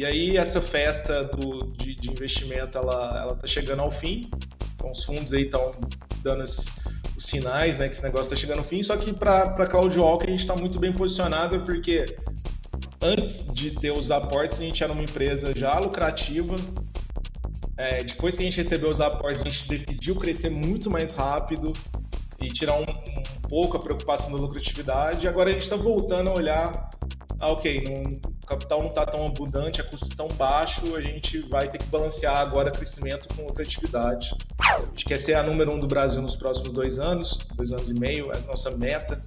E aí essa festa do, de, de investimento ela ela está chegando ao fim. Então os fundos aí estão dando os, os, sinais, né, que esse negócio está chegando ao fim. Só que para para CloudWalk a gente está muito bem posicionado porque antes de ter os aportes a gente era uma empresa já lucrativa. É, depois que a gente recebeu os aportes a gente decidiu crescer muito mais rápido e tirar um, um pouco a preocupação da lucratividade. Agora a gente está voltando a olhar, ah, ok, não, capital não está tão abundante, a custo tão baixo, a gente vai ter que balancear agora crescimento com lucratividade. A gente quer ser a número um do Brasil nos próximos dois anos, dois anos e meio, é a nossa meta.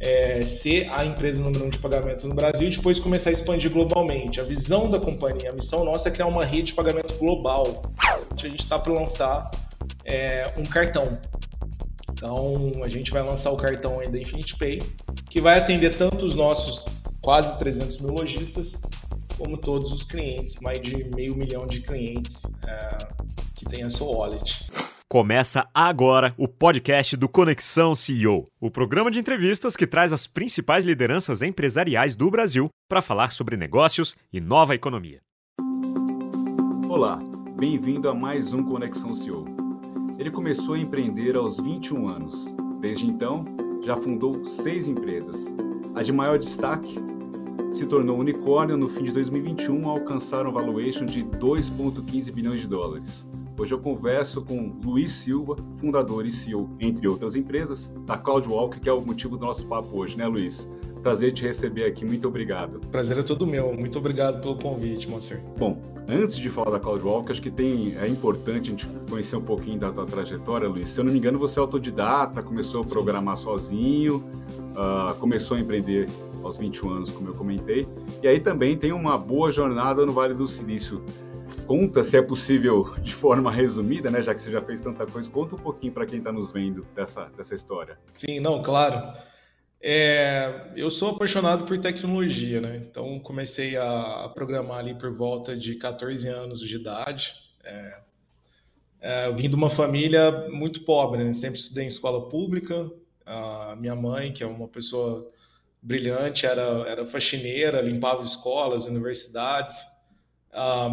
É ser a empresa número um de pagamento no Brasil e depois começar a expandir globalmente. A visão da companhia, a missão nossa é criar uma rede de pagamento global. A gente está para lançar é, um cartão então, a gente vai lançar o cartão ainda Infinite Pay, que vai atender tanto os nossos quase 300 mil lojistas, como todos os clientes, mais de meio milhão de clientes é, que têm a sua wallet. Começa agora o podcast do Conexão CEO, o programa de entrevistas que traz as principais lideranças empresariais do Brasil para falar sobre negócios e nova economia. Olá, bem-vindo a mais um Conexão CEO ele começou a empreender aos 21 anos. Desde então, já fundou seis empresas. A de maior destaque se tornou unicórnio no fim de 2021 ao alcançar um valuation de 2,15 bilhões de dólares. Hoje eu converso com Luiz Silva, fundador e CEO, entre outras empresas, da CloudWalk, que é o motivo do nosso papo hoje, né, Luiz? Prazer te receber aqui, muito obrigado. Prazer é todo meu, muito obrigado pelo convite, Monser. Bom, antes de falar da CloudWalk, acho que tem, é importante a gente conhecer um pouquinho da tua trajetória, Luiz. Se eu não me engano, você é autodidata, começou a programar sozinho, uh, começou a empreender aos 21 anos, como eu comentei, e aí também tem uma boa jornada no Vale do Silício. Conta, se é possível, de forma resumida, né, já que você já fez tanta coisa, conta um pouquinho para quem está nos vendo dessa, dessa história. Sim, não, claro. É, eu sou apaixonado por tecnologia, né? Então comecei a, programar ali por volta de 14 anos de idade. É, é, eu vim de uma família muito pobre, né? Sempre estudei em escola pública. A minha mãe, que é uma pessoa brilhante, era, era faxineira, limpava escolas, universidades.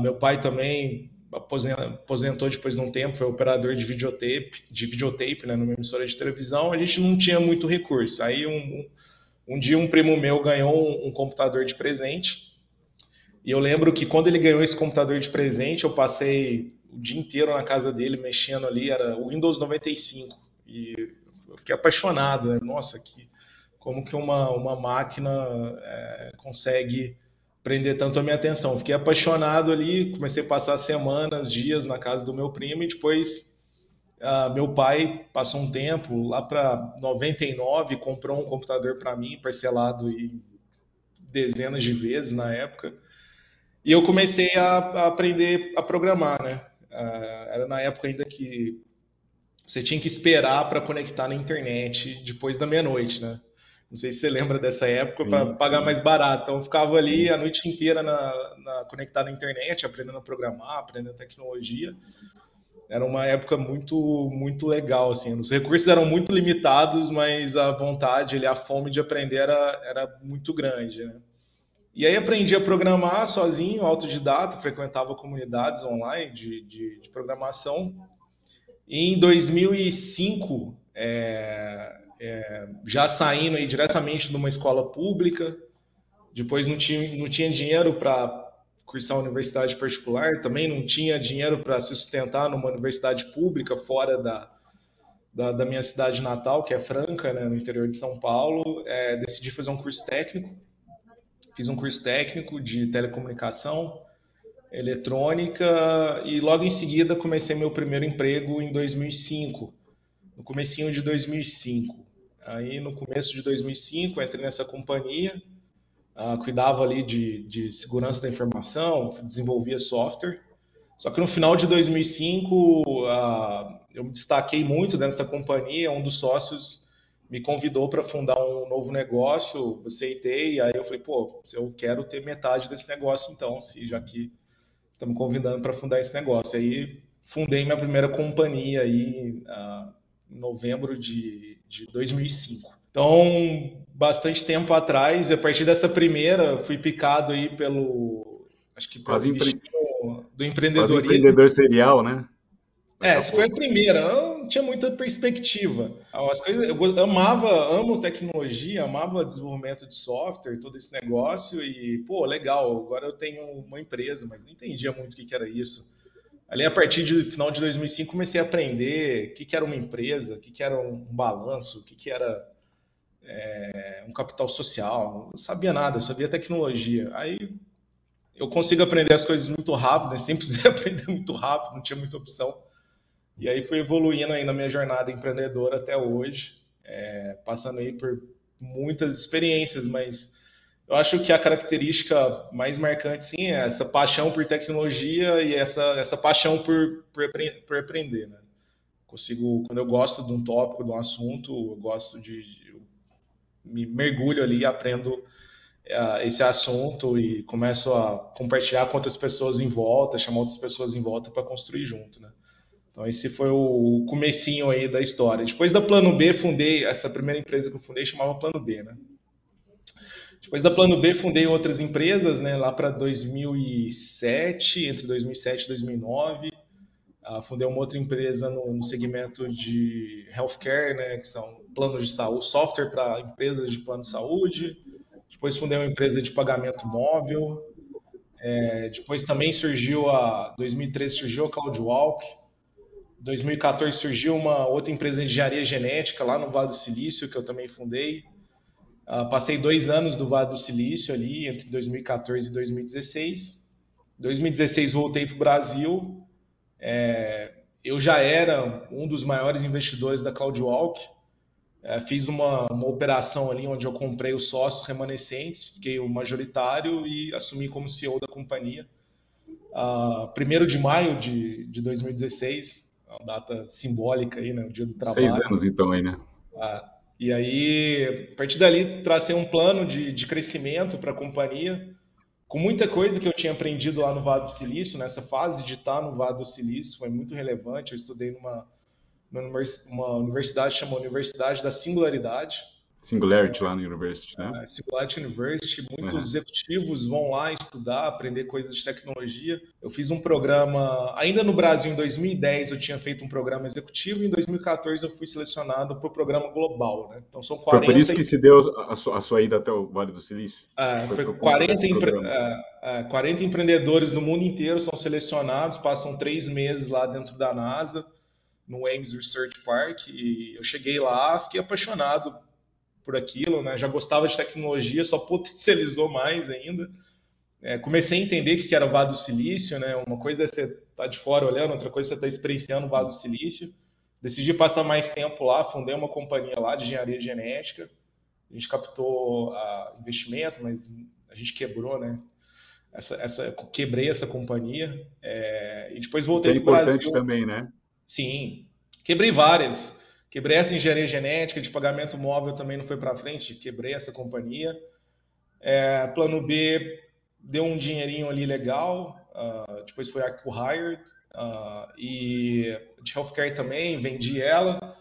meu pai também aposentou depois de um tempo, foi operador de videotape, de videotape, né, numa emissora de televisão, a gente não tinha muito recurso. Aí um, um dia um primo meu ganhou um, um, computador de presente, e eu lembro que quando ele ganhou esse computador de presente, eu passei o dia inteiro na casa dele mexendo ali, era o Windows 95, e eu fiquei apaixonado, né? Nossa, que, como que uma, uma máquina é, consegue prender tanto a minha atenção. Fiquei apaixonado ali, comecei a passar semanas, dias na casa do meu primo e depois uh, meu pai passou um tempo, lá para 99, comprou um computador para mim, parcelado em dezenas de vezes na época. E eu comecei a, a aprender a programar, né? Uh, era na época ainda que você tinha que esperar para conectar na internet depois da meia-noite, né? Não sei se você lembra dessa época para pagar mais barato. Então eu ficava ali a noite inteira na, na, conectado à internet, aprendendo a programar, aprendendo tecnologia. Era uma época muito muito legal assim. Os recursos eram muito limitados, mas a vontade, a fome de aprender era, era muito grande. Né? E aí aprendi a programar sozinho, autodidata, frequentava comunidades online de, de, de programação. E em 2005 é, é, já saindo aí diretamente de uma escola pública, depois não tinha, não tinha dinheiro para cursar uma universidade particular, também não tinha dinheiro para se sustentar numa universidade pública fora da, da, da, minha cidade natal, que é Franca, né, no interior de São Paulo. É, decidi fazer um curso técnico, fiz um curso técnico de telecomunicação, eletrônica e logo em seguida comecei meu primeiro emprego em 2005, no comecinho de 2005. Aí no começo de 2005 entrei nessa companhia, uh, cuidava ali de, de segurança da informação, desenvolvia software. Só que no final de 2005 uh, ah, eu me destaquei muito dessa companhia. Um dos sócios me convidou para fundar um novo negócio, aceitei. Aí eu falei, pô, eu quero ter metade desse negócio então, se já que estamos convidando para fundar esse negócio. Aí fundei minha primeira companhia aí uh, novembro de, de 2005. Então, bastante tempo atrás, a partir dessa primeira, fui picado aí pelo, acho que quase empre... do empreendedorismo. Quase empreendedor serial, né? É, essa foi a primeira. Eu não tinha muita perspectiva. As coisas, eu amava, amo tecnologia, amava desenvolvimento de software, todo esse negócio e, pô, legal. Agora eu tenho uma empresa, mas não entendia muito o que, que era isso. Ali, a partir do final de 2005, comecei a aprender o que, que era uma empresa, o que, que era um balanço, o que, que era é, um capital social. Não sabia nada, eu sabia tecnologia. Aí eu consigo aprender as coisas muito rápido, né? sempre precisei aprender muito rápido, não tinha muita opção. E aí fui evoluindo aí na minha jornada empreendedora até hoje, é, passando aí por muitas experiências, mas eu acho que a característica mais marcante, sim, é essa paixão por tecnologia e essa, essa paixão por, por, por aprender, né? Consigo, quando eu gosto de um tópico, de um assunto, eu gosto de, de me mergulho ali, aprendo uh, esse assunto e começo a compartilhar com outras pessoas em volta, chamar outras pessoas em volta para construir junto, né? Então esse foi o comecinho aí da história. Depois da Plano B, fundei essa primeira empresa que eu fundei chamava Plano B, né? Depois da Plano B, fundei outras empresas, né? Lá para 2007, entre 2007 e 2009, uh, fundei uma outra empresa no, no, segmento de healthcare, né? Que são planos de saúde, software para empresas de plano de saúde. Depois fundei uma empresa de pagamento móvel. É, depois também surgiu a 2013 surgiu a CloudWalk, 2014 surgiu uma outra empresa de engenharia genética lá no Vale do Silício, que eu também fundei. Uh, passei dois anos do Vale do Silício ali, entre 2014 e 2016. 2016 voltei para o Brasil. É, eu já era um dos maiores investidores da CloudWalk. É, fiz uma, uma operação ali onde eu comprei os sócios remanescentes, fiquei o majoritário e assumi como CEO da companhia. Uh, primeiro de maio de, de 2016, uma data simbólica aí, né? O dia do trabalho. Seis anos então aí, né? Ah, e aí, a partir dali, tracei um plano de, de crescimento para a companhia, com muita coisa que eu tinha aprendido lá no Vale do Silício, nessa fase de estar no Vale do Silício, foi muito relevante. Eu estudei numa, numa universidade chamada Universidade da Singularidade, Singularity lá no University, né? É, Singularity University, muitos uhum. executivos vão lá estudar, aprender coisas de tecnologia. Eu fiz um programa, ainda no Brasil, em 2010, eu tinha feito um programa executivo, e em 2014 eu fui selecionado para o programa global, né? Então são 40... Foi por isso que se deu a sua, a sua ida até o Vale do Silício? É, foi, foi 40, empre... é, 40 é, empreendedores no mundo inteiro são selecionados, passam três meses lá dentro da NASA, no Ames Research Park, e eu cheguei lá, fiquei apaixonado por aquilo, né? Já gostava de tecnologia, só potencializou mais ainda. É, comecei a entender o que era o Vado do Silício, né? Uma coisa é você estar tá de fora olhando, outra coisa é você estar tá experienciando o Vado do Silício. Decidi passar mais tempo lá, fundei uma companhia lá de engenharia genética. A gente captou uh, investimento, mas a gente quebrou, né? Essa, essa, quebrei essa companhia é, e depois voltei para o Brasil. importante também, né? Sim, quebrei várias. Quebrei essa engenharia genética de pagamento móvel também não foi para frente, quebrei essa companhia. É, plano B deu um dinheirinho ali legal, uh, depois foi a Hired uh, e de healthcare também, vendi ela.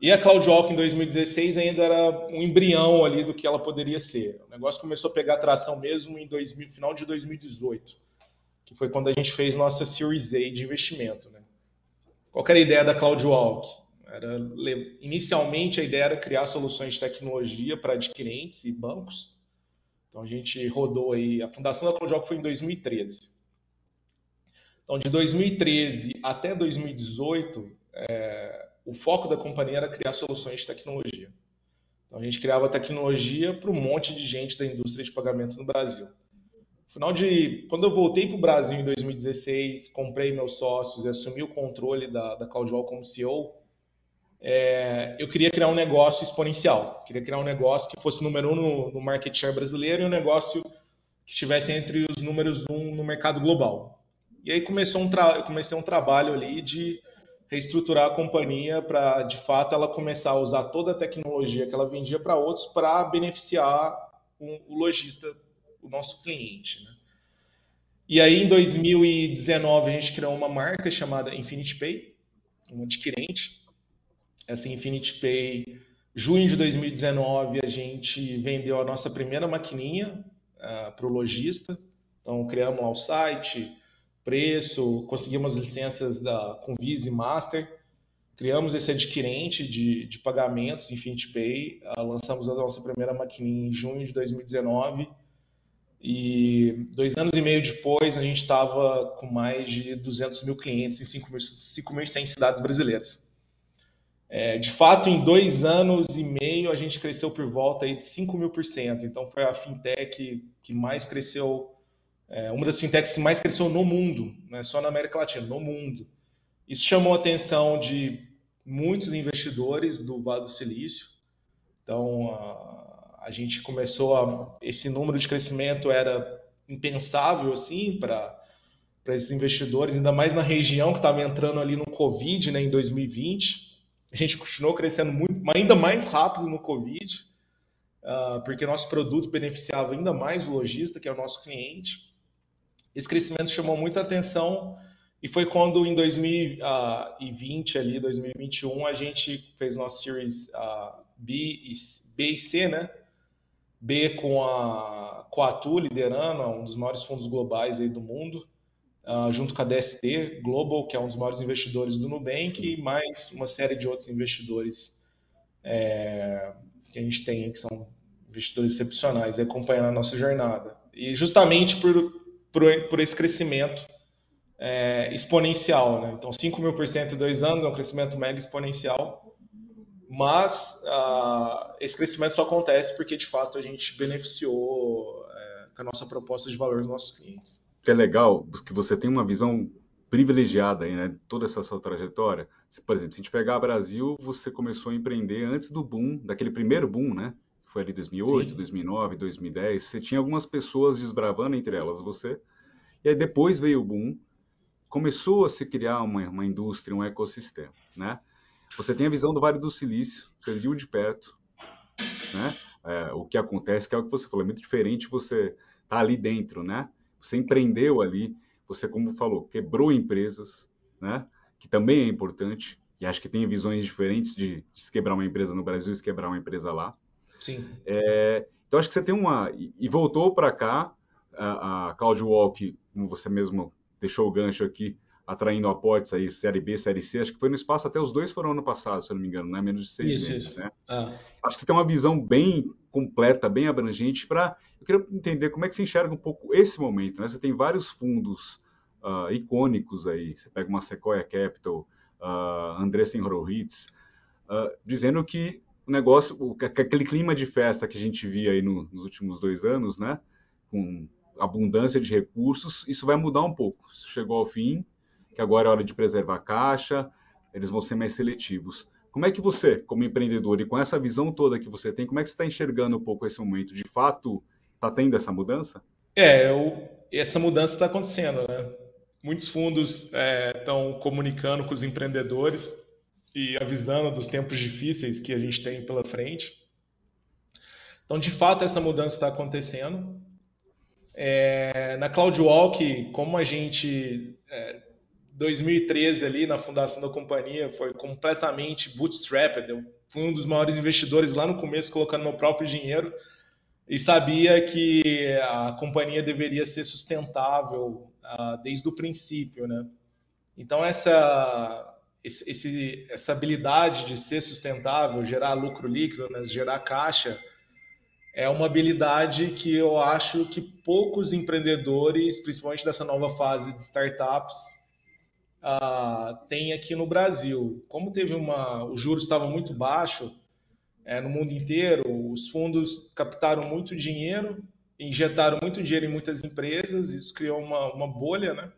E a CloudWalk em 2016 ainda era um embrião ali do que ela poderia ser. O negócio começou a pegar tração mesmo em 2000, final de 2018, que foi quando a gente fez nossa Series A de investimento. Né? Qual era a ideia da CloudWalk? Era, inicialmente, a ideia era criar soluções de tecnologia para adquirentes e bancos. Então, a gente rodou aí. A fundação da CloudWalk foi em 2013. Então, de 2013 até 2018, é, o foco da companhia era criar soluções de tecnologia. Então, a gente criava tecnologia para um monte de gente da indústria de pagamento no Brasil. Final de, quando eu voltei para o Brasil em 2016, comprei meus sócios e assumi o controle da, da CloudWalk como CEO, é, eu queria criar um negócio exponencial. Queria criar um negócio que fosse número um no, no market share brasileiro e um negócio que estivesse entre os números um no mercado global. E aí começou um eu comecei um trabalho ali de reestruturar a companhia para, de fato, ela começar a usar toda a tecnologia que ela vendia para outros para beneficiar o, o lojista, o nosso cliente. Né? E aí, em 2019, a gente criou uma marca chamada Infinity Pay, um adquirente, essa Infinity Pay, junho de 2019, a gente vendeu a nossa primeira maquininha uh, para o lojista. Então, criamos lá o site, preço, conseguimos licenças da Convise Master, criamos esse adquirente de, de pagamentos, Infinity Pay, uh, lançamos a nossa primeira maquininha em junho de 2019 e dois anos e meio depois a gente estava com mais de 200 mil clientes em 5.100 cidades brasileiras. É, de fato, em dois anos e meio, a gente cresceu por volta aí de 5 mil por cento. Então, foi a fintech que mais cresceu, é, uma das fintechs que mais cresceu no mundo, não é só na América Latina, no mundo. Isso chamou a atenção de muitos investidores do Vale do Silício. Então, a, a gente começou a. Esse número de crescimento era impensável, assim, para esses investidores, ainda mais na região que estava entrando ali no Covid, né, em 2020. A gente continuou crescendo muito, ainda mais rápido no Covid, uh, porque nosso produto beneficiava ainda mais o lojista, que é o nosso cliente. Esse crescimento chamou muita atenção e foi quando em 2020, ali, 2021, a gente fez nossa Series uh, B, e, B e C, né? B com a, com a Atu liderando, um dos maiores fundos globais aí do mundo uh, junto com a DST Global, que é um dos maiores investidores do Nubank, Sim. e mais uma série de outros investidores é, que a gente tem, que são investidores excepcionais, acompanhando a nossa jornada. E justamente por, por, por esse crescimento é, exponencial. Né? Então, 5 mil por cento em dois anos é um crescimento mega exponencial, mas uh, esse crescimento só acontece porque, de fato, a gente beneficiou é, com a nossa proposta de valor dos nossos clientes que é legal, que você tem uma visão privilegiada aí, né? Toda essa sua trajetória. Por exemplo, se a gente pegar Brasil, você começou a empreender antes do boom, daquele primeiro boom, né? Foi ali 2008, Sim. 2009, 2010. Você tinha algumas pessoas desbravando, entre elas você. E aí depois veio o boom, começou a se criar uma, uma indústria, um ecossistema, né? Você tem a visão do Vale do Silício, você viu de perto, né? É, o que acontece, que é o que você falou, é muito diferente você tá ali dentro, né? Você empreendeu ali, você, como falou, quebrou empresas, né? Que também é importante. E acho que tem visões diferentes de, de se quebrar uma empresa no Brasil e se quebrar uma empresa lá. Sim. É, então, acho que você tem uma. E, voltou para cá, a, a Cloud Walk, como você mesmo deixou o gancho aqui, atraindo aportes aí, Série B, Série C, acho que foi no espaço, até os dois foram ano passado, se eu não me engano, né? Menos de seis isso, meses, isso. né? Ah. Acho que você tem uma visão bem completa, bem abrangente para eu queria entender como é que você enxerga um pouco esse momento. Né? Você tem vários fundos uh, icônicos aí. Você pega uma Sequoia Capital, uh, Andreessen Horowitz, uh, dizendo que o negócio, o, aquele clima de festa que a gente via aí no, nos últimos dois anos, né? com abundância de recursos, isso vai mudar um pouco. Isso chegou ao fim, que agora é hora de preservar a caixa, eles vão ser mais seletivos. Como é que você, como empreendedor, e com essa visão toda que você tem, como é que você está enxergando um pouco esse momento? De fato, Está tendo essa mudança? É, eu, essa mudança está acontecendo, né? Muitos fundos estão é, comunicando com os empreendedores e avisando dos tempos difíceis que a gente tem pela frente. Então, de fato, essa mudança está acontecendo. É, na CloudWalk, como a gente, é, 2013 ali na fundação da companhia, foi completamente bootstrapped. Eu fui um dos maiores investidores lá no começo, colocando meu próprio dinheiro e sabia que a companhia deveria ser sustentável uh, desde o princípio, né? Então essa esse, essa habilidade de ser sustentável, gerar lucro líquido, né? gerar caixa, é uma habilidade que eu acho que poucos empreendedores, principalmente dessa nova fase de startups, uh, têm aqui no Brasil. Como teve uma, os juros estavam muito baixos é, no mundo inteiro. Os fundos captaram muito dinheiro, injetaram muito dinheiro em muitas empresas, isso criou uma, uma bolha, né?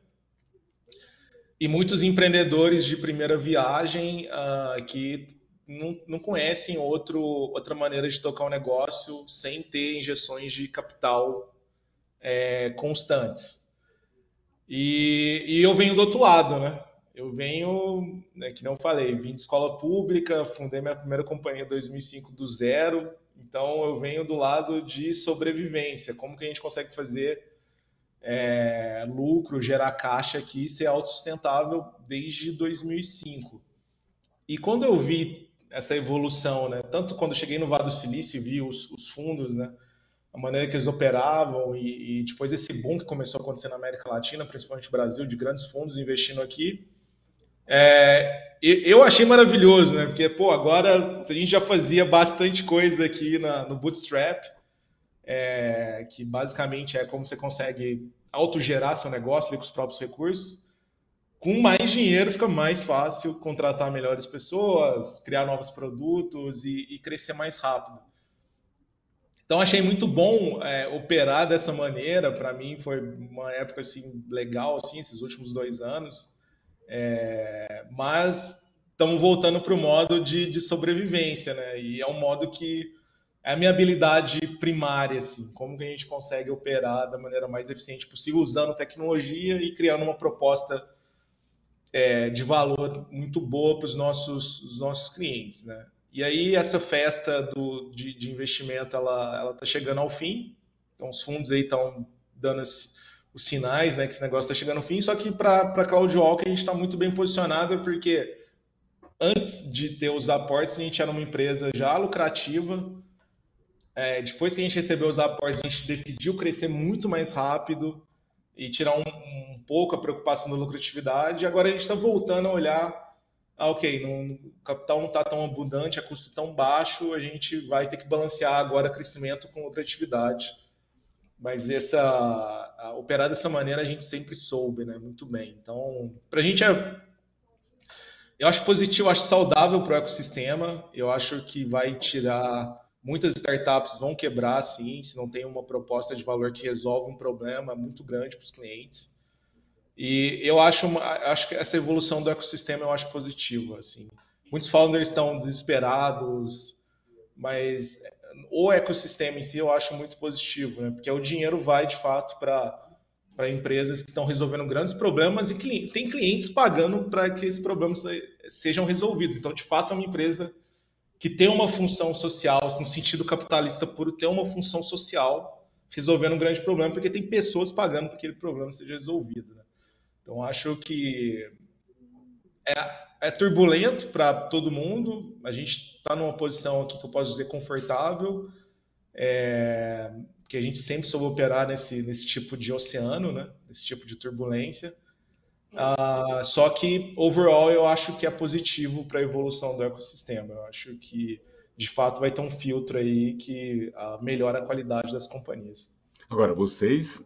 E muitos empreendedores de primeira viagem uh, que não, não conhecem outro, outra maneira de tocar um negócio sem ter injeções de capital é, constantes. E, e eu venho do outro lado, né? Eu venho, né, que não falei, vim de escola pública, fundei minha primeira companhia em 2005 do zero, então eu venho do lado de sobrevivência, como que a gente consegue fazer é, lucro, gerar caixa aqui ser autossustentável desde 2005. E quando eu vi essa evolução, né, tanto quando cheguei no Vale do Silício e vi os, os fundos, né, a maneira que eles operavam e, e, depois esse boom que começou a acontecer na América Latina, principalmente no Brasil, de grandes fundos investindo aqui, é, eu achei maravilhoso, né? Porque, pô, agora a gente já fazia bastante coisa aqui na, no Bootstrap, é, que basicamente é como você consegue autogerar seu negócio com os próprios recursos. Com mais dinheiro fica mais fácil contratar melhores pessoas, criar novos produtos e, e crescer mais rápido. Então achei muito bom é, operar dessa maneira. Para mim foi uma época assim legal, assim, esses últimos dois anos. É, mas estamos voltando para o modo de, de, sobrevivência, né? E é um modo que é a minha habilidade primária, assim, como que a gente consegue operar da maneira mais eficiente possível usando tecnologia e criando uma proposta é, de valor muito boa para os nossos, nossos clientes, né? E aí essa festa do, de, de investimento ela está chegando ao fim, então os fundos aí estão dando as, os sinais né, que esse negócio está chegando ao fim, só que para CloudWalk a gente está muito bem posicionado, porque antes de ter os aportes, a gente era uma empresa já lucrativa. É, depois que a gente recebeu os aportes, a gente decidiu crescer muito mais rápido e tirar um, um pouco a preocupação da lucratividade. Agora a gente está voltando a olhar, ah, ok, o capital não está tão abundante, a custo tão baixo, a gente vai ter que balancear agora crescimento com lucratividade. Mas essa operar dessa maneira a gente sempre soube, né? Muito bem. Então, para a gente é eu acho positivo, acho saudável para o ecossistema. Eu acho que vai tirar muitas startups vão quebrar, sim, se não tem uma proposta de valor que resolve um problema muito grande para os clientes. E eu acho, acho que essa evolução do ecossistema eu acho positiva. Assim, muitos founders estão desesperados, mas o ecossistema em si eu acho muito positivo, né? porque o dinheiro vai de fato para empresas que estão resolvendo grandes problemas e tem clientes pagando para que esses problemas sejam resolvidos. Então, de fato, é uma empresa que tem uma função social, no sentido capitalista puro, tem uma função social resolvendo um grande problema, porque tem pessoas pagando para que aquele problema seja resolvido. Né? Então, acho que é, é turbulento para todo mundo. A gente está numa posição aqui que eu posso dizer confortável, é, que a gente sempre soube operar nesse, nesse tipo de oceano, né? nesse tipo de turbulência. Uh, só que, overall, eu acho que é positivo para a evolução do ecossistema. Eu acho que, de fato, vai ter um filtro aí que uh, melhora a qualidade das companhias. Agora, vocês,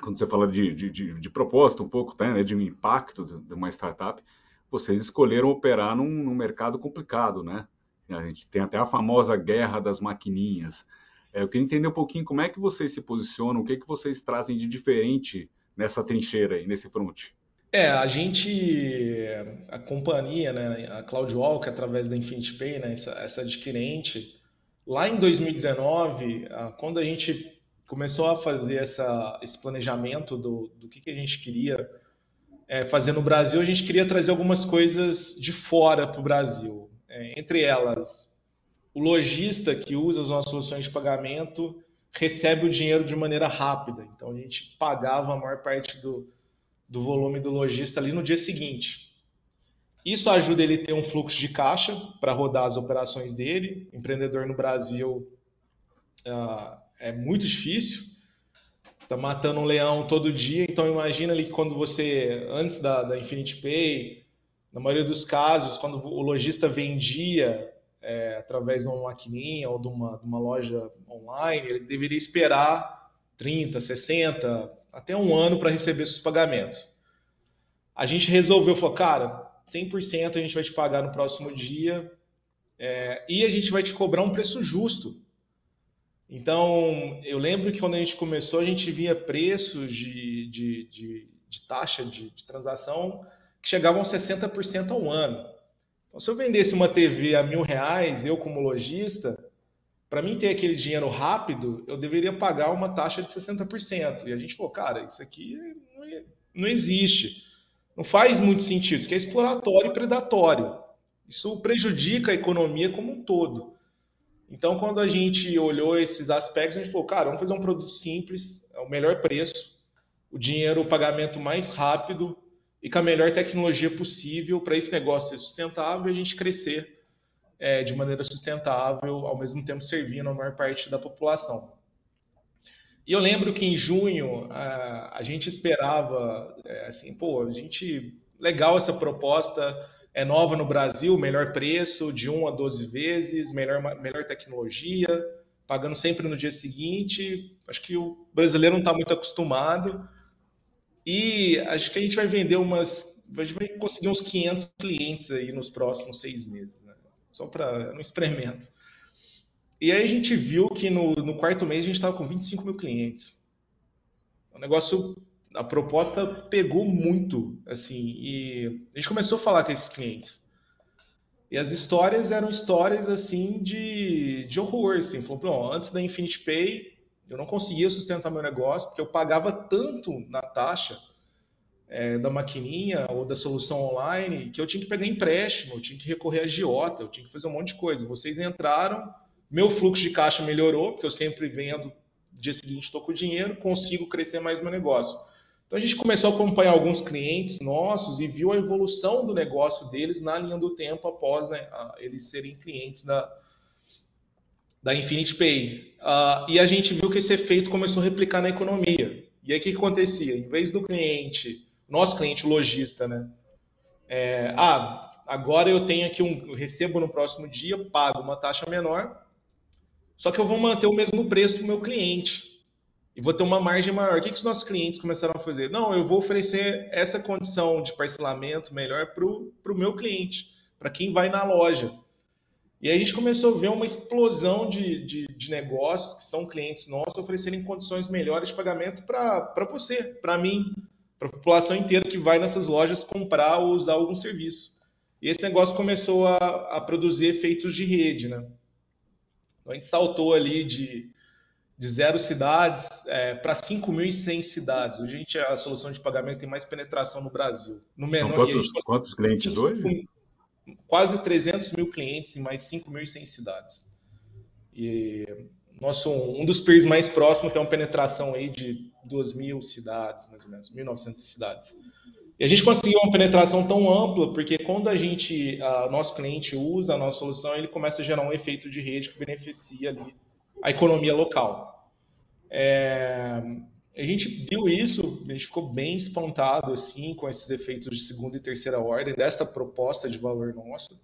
quando você fala de, de, de, de um pouco, tá, né, de um impacto de uma startup, vocês escolheram operar num, num, mercado complicado, né? A gente tem até a famosa guerra das maquininhas. É, eu queria entender um pouquinho como é que vocês se posicionam, o que, que vocês trazem de diferente nessa trincheira aí, nesse front. É, a gente, a companhia, né, a CloudWalk, através da Infinity Pay, né, essa, essa adquirente, lá em 2019, quando a gente começou a fazer essa, esse planejamento do, do que, que a gente queria é, fazer no Brasil, a gente queria trazer algumas coisas de fora para o Brasil. É, entre elas, o lojista que usa as nossas soluções de pagamento recebe o dinheiro de maneira rápida. Então, a gente pagava a maior parte do, do volume do lojista ali no dia seguinte. Isso ajuda ele a ter um fluxo de caixa para rodar as operações dele. Empreendedor no Brasil uh, é muito difícil está matando um leão todo dia, então imagina ali quando você, antes da, da Infinity Pay, na maioria dos casos, quando o lojista vendia é, através de uma maquininha ou de uma, de uma loja online, ele deveria esperar 30, 60, até um ano para receber seus pagamentos. A gente resolveu, falou, cara, 100% a gente vai te pagar no próximo dia é, e a gente vai te cobrar um preço justo. Então, eu lembro que quando a gente começou, a gente via preços de, de, de, de taxa de, de, transação que chegavam a 60% ao ano. Então, se eu vendesse uma TV a mil reais, eu como lojista, para mim ter aquele dinheiro rápido, eu deveria pagar uma taxa de 60%. E a gente falou, cara, isso aqui não, é, não existe. Não faz muito sentido. Isso aqui é exploratório e predatório. Isso prejudica a economia como um todo. Então, quando a gente olhou esses aspectos, a gente falou, cara, vamos fazer um produto simples, é o melhor preço, o dinheiro, o pagamento mais rápido e com a melhor tecnologia possível para esse negócio ser sustentável e a gente crescer é, de maneira sustentável, ao mesmo tempo servindo a maior parte da população. E eu lembro que em junho a, a gente esperava, é, assim, pô, a gente, legal essa proposta, é nova no Brasil, melhor preço, de 1 a 12 vezes, melhor, melhor tecnologia, pagando sempre no dia seguinte. Acho que o brasileiro não está muito acostumado. E acho que a gente vai vender umas. A gente vai conseguir uns 500 clientes aí nos próximos seis meses, né? Só para um experimento. E aí a gente viu que no, no quarto mês a gente estava com 25 mil clientes. O negócio, a proposta pegou muito, assim, e a gente começou a falar com esses clientes. E as histórias eram histórias, assim, de, de horror, assim. Falou, antes da Infinity Pay, eu não conseguia sustentar meu negócio, porque eu pagava tanto na taxa é, da maquininha ou da solução online, que eu tinha que pegar empréstimo, eu tinha que recorrer a giota, eu tinha que fazer um monte de coisa. Vocês entraram meu fluxo de caixa melhorou, porque eu sempre vendo, dia seguinte estou com dinheiro, consigo crescer mais meu negócio. Então a gente começou a acompanhar alguns clientes nossos e viu a evolução do negócio deles na linha do tempo após né, eles serem clientes da, da Infinity Pay. Uh, e a gente viu que esse efeito começou a replicar na economia. E aí o que, que acontecia? Em vez do cliente, nosso cliente lojista, né? É, ah, agora eu tenho aqui um, eu recebo no próximo dia, pago uma taxa menor, só que eu vou manter o mesmo preço para o meu cliente. E vou ter uma margem maior. O que, que os nossos clientes começaram a fazer? Não, eu vou oferecer essa condição de parcelamento melhor para o meu cliente, para quem vai na loja. E aí a gente começou a ver uma explosão de, de, de negócios que são clientes nossos oferecerem condições melhores de pagamento para você, para mim, para a população inteira que vai nessas lojas comprar ou usar algum serviço. E esse negócio começou a, a produzir efeitos de rede, né? Então, a gente saltou ali de, de zero cidades é, para 5.100 cidades. Hoje a, gente, a solução de pagamento tem mais penetração no Brasil. No menor, São quantos, gente, quantos clientes hoje? Quase 300 mil clientes em mais 5.100 cidades. E nosso, um dos peers mais próximos tem uma penetração aí de 2.000 cidades, mais ou menos, 1.900 cidades. E a gente conseguiu uma penetração tão ampla porque quando a gente, a, nosso cliente usa a nossa solução, ele começa a gerar um efeito de rede que beneficia ali a economia local. É, a gente viu isso, a gente ficou bem espantado assim com esses efeitos de segunda e terceira ordem dessa proposta de valor nossa.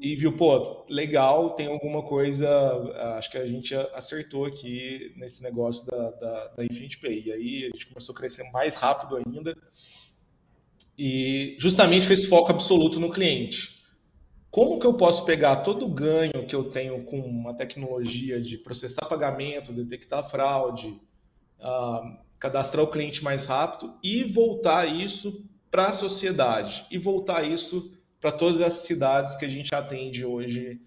E viu, pô, legal, tem alguma coisa, acho que a gente acertou aqui nesse negócio da, da, da Infinity Pay. E aí a gente começou a crescer mais rápido ainda e justamente com esse foco absoluto no cliente. Como que eu posso pegar todo o ganho que eu tenho com uma tecnologia de processar pagamento, detectar fraude, uh, cadastrar o cliente mais rápido e voltar isso para a sociedade e voltar isso para todas as cidades que a gente atende hoje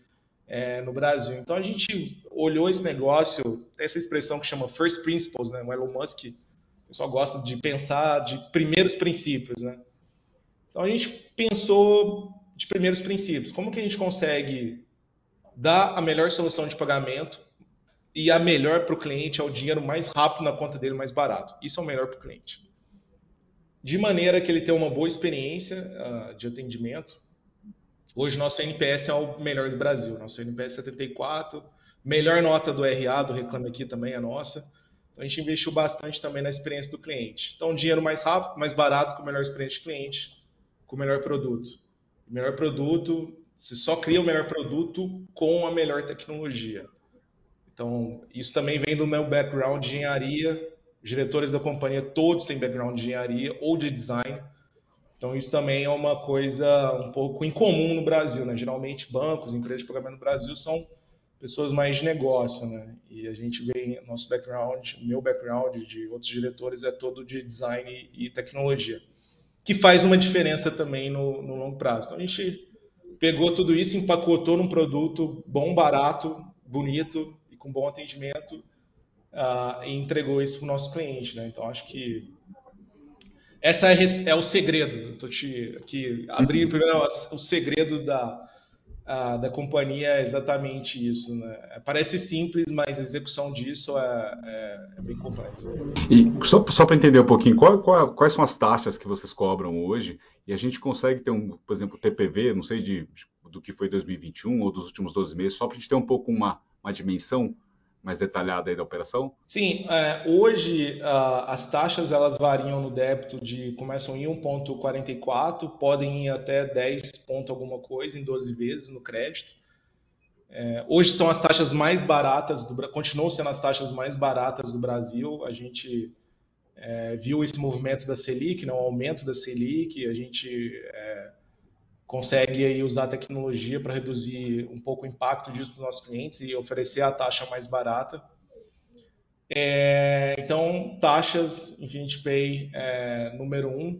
é, no Brasil. Então a gente olhou esse negócio, essa expressão que chama first principles, né? O Elon Musk, o pessoal gosta de pensar de primeiros princípios, né? Então a gente pensou de primeiros princípios. Como que a gente consegue dar a melhor solução de pagamento e a melhor para o cliente é o dinheiro mais rápido na conta dele, mais barato. Isso é o melhor para o cliente. De maneira que ele tenha uma boa experiência uh, de atendimento. Hoje nosso NPS é o melhor do Brasil. Nosso NPS é 74. Melhor nota do RA, do Reclame Aqui também é nossa. Então a gente investiu bastante também na experiência do cliente. Então dinheiro mais rápido, mais barato, com melhor experiência de cliente com o melhor produto. Melhor produto, você só cria o melhor produto com a melhor tecnologia. Então, isso também vem do meu background de engenharia, os diretores da companhia todos têm background de engenharia ou de design. Então, isso também é uma coisa um pouco incomum no Brasil, né? Geralmente, bancos, empresas de pagamento no Brasil são pessoas mais de negócio, né? E a gente vem, nosso background, meu background de outros diretores é todo de design e tecnologia que faz uma diferença também no, no longo prazo. Então a gente pegou tudo isso, empacotou num produto bom, barato, bonito e com bom atendimento uh, e entregou isso para o nosso cliente. Né? Então acho que essa é, é o segredo. Estou te aqui abrindo primeiro o segredo da, da companhia é exatamente isso. Né? Parece simples, mas a execução disso é, é, é bem complexa. E só, só para entender um pouquinho, qual, qual, quais são as taxas que vocês cobram hoje? E a gente consegue ter, um, por exemplo, TPV, não sei de, do que foi 2021 ou dos últimos 12 meses, só para a gente ter um pouco uma, uma dimensão mais detalhada aí da operação? Sim, é, hoje uh, as taxas elas variam no débito de começam em 1,44, podem ir até 10 ponto alguma coisa em 12 vezes no crédito. É, hoje são as taxas mais baratas, do, continuam sendo as taxas mais baratas do Brasil. A gente é, viu esse movimento da Selic, né, o aumento da Selic, a gente é, consegue aí usar a tecnologia para reduzir um pouco o impacto disso para os nossos clientes e oferecer a taxa mais barata. É, então, taxas Infinity Pay é, número um.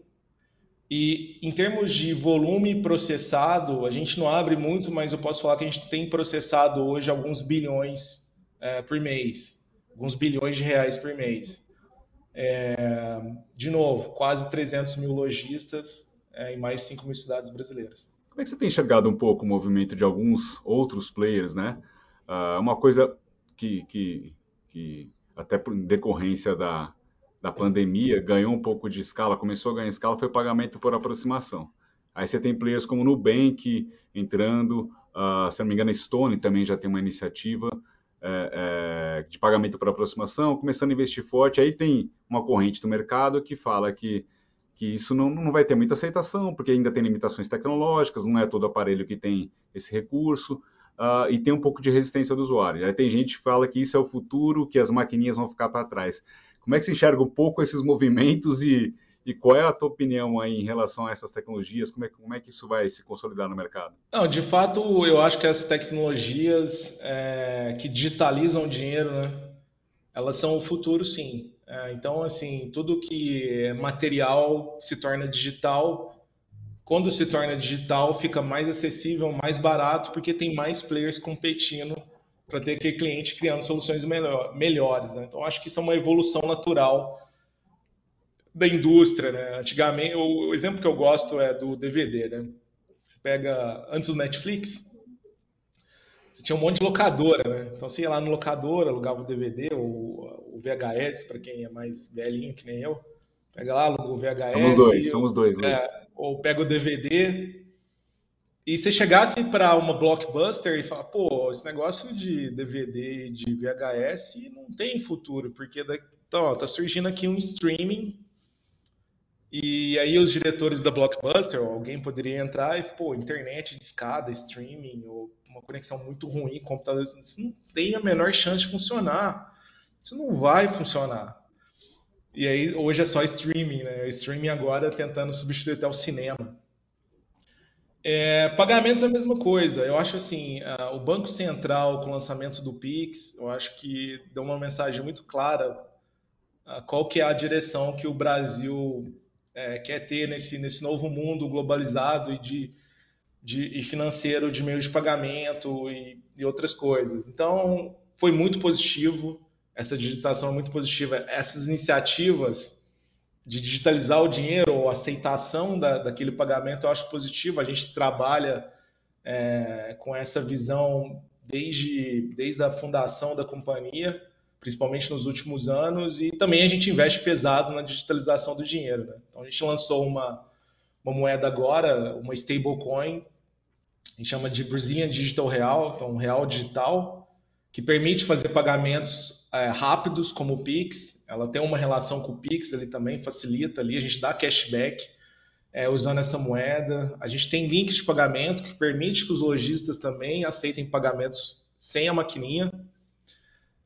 E em termos de volume processado, a gente não abre muito, mas eu posso falar que a gente tem processado hoje alguns bilhões é, por mês, alguns bilhões de reais por mês. É, de novo, quase 300 mil lojistas é, em mais de 5 mil cidades brasileiras. Como é que você tem enxergado um pouco o movimento de alguns outros players, né? Uh, uma coisa que, que, que, até por decorrência da, da pandemia, ganhou um pouco de escala, começou a ganhar escala, foi pagamento por aproximação. Aí você tem players como Nubank entrando, uh, se não me engano, a Stone também já tem uma iniciativa é, é, de pagamento por aproximação, começando a investir forte. Aí tem uma corrente do mercado que fala que, que isso não, não vai ter muita aceitação, porque ainda tem limitações tecnológicas, não é todo aparelho que tem esse recurso, uh, e tem um pouco de resistência do usuário. Aí tem gente que fala que isso é o futuro, que as maquininhas vão ficar para trás. Como é que você enxerga um pouco esses movimentos e, e qual é a tua opinião aí em relação a essas tecnologias? Como é, como é que isso vai se consolidar no mercado? Não, de fato, eu acho que as tecnologias é, que digitalizam o dinheiro, né, elas são o futuro, sim. É, então, assim, tudo que é material se torna digital. Quando se torna digital, fica mais acessível, mais barato, porque tem mais players competindo para ter aquele cliente criando soluções melhor, melhores. Né? Então, acho que isso é uma evolução natural da indústria, né? Antigamente, o, o, exemplo que eu gosto é do DVD, né? Você pega antes do Netflix, tinha um monte de locadora, né? Então você ia lá no locadora, alugava o DVD ou o VHS para quem é mais velhinho que nem eu, pega lá, aluga o VHS. Somos dois, somos dois. É, ou pega o DVD. E se chegasse para uma blockbuster e falar, pô, esse negócio de DVD e de VHS não tem futuro, porque daqui, então, tá surgindo aqui um streaming e aí os diretores da Blockbuster, alguém poderia entrar e, pô, internet de escada, streaming, ou uma conexão muito ruim, computador, isso não tem a menor chance de funcionar. Isso não vai funcionar. E aí hoje é só streaming, né? Streaming agora tentando substituir até o cinema. É, pagamentos é a mesma coisa. Eu acho assim, o Banco Central com o lançamento do Pix, eu acho que deu uma mensagem muito clara qual que é a direção que o Brasil é, quer ter nesse, nesse novo mundo globalizado e, de, de, e financeiro de meios de pagamento e, e outras coisas. Então, foi muito positivo, essa digitação é muito positiva. Essas iniciativas de digitalizar o dinheiro ou aceitação da, daquele pagamento eu acho positivo. A gente trabalha é, com essa visão desde, desde a fundação da companhia principalmente nos últimos anos, e também a gente investe pesado na digitalização do dinheiro. Né? Então a gente lançou uma, uma moeda agora, uma stablecoin, a gente chama de Brazilian Digital Real, então real digital, que permite fazer pagamentos é, rápidos como o Pix. Ela tem uma relação com o Pix, ele também facilita ali, a gente dá cashback é, usando essa moeda. A gente tem link de pagamento que permite que os lojistas também aceitem pagamentos sem a maquininha.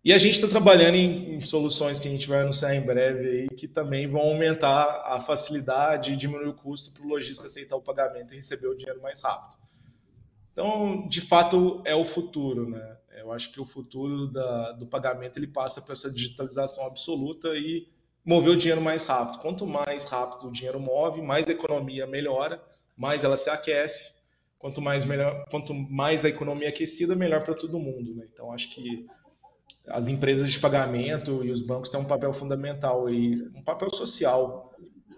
E a gente está trabalhando em, em, soluções que a gente vai anunciar em breve aí, que também vão aumentar a facilidade e diminuir o custo para o lojista aceitar o pagamento e receber o dinheiro mais rápido. Então, de fato, é o futuro, né? Eu acho que o futuro da, do pagamento ele passa por essa digitalização absoluta e mover o dinheiro mais rápido. Quanto mais rápido o dinheiro move, mais a economia melhora, mais ela se aquece. Quanto mais, melhor, quanto mais a economia aquecida, melhor para todo mundo. Né? Então, acho que as empresas de pagamento e os bancos têm um papel fundamental e um papel social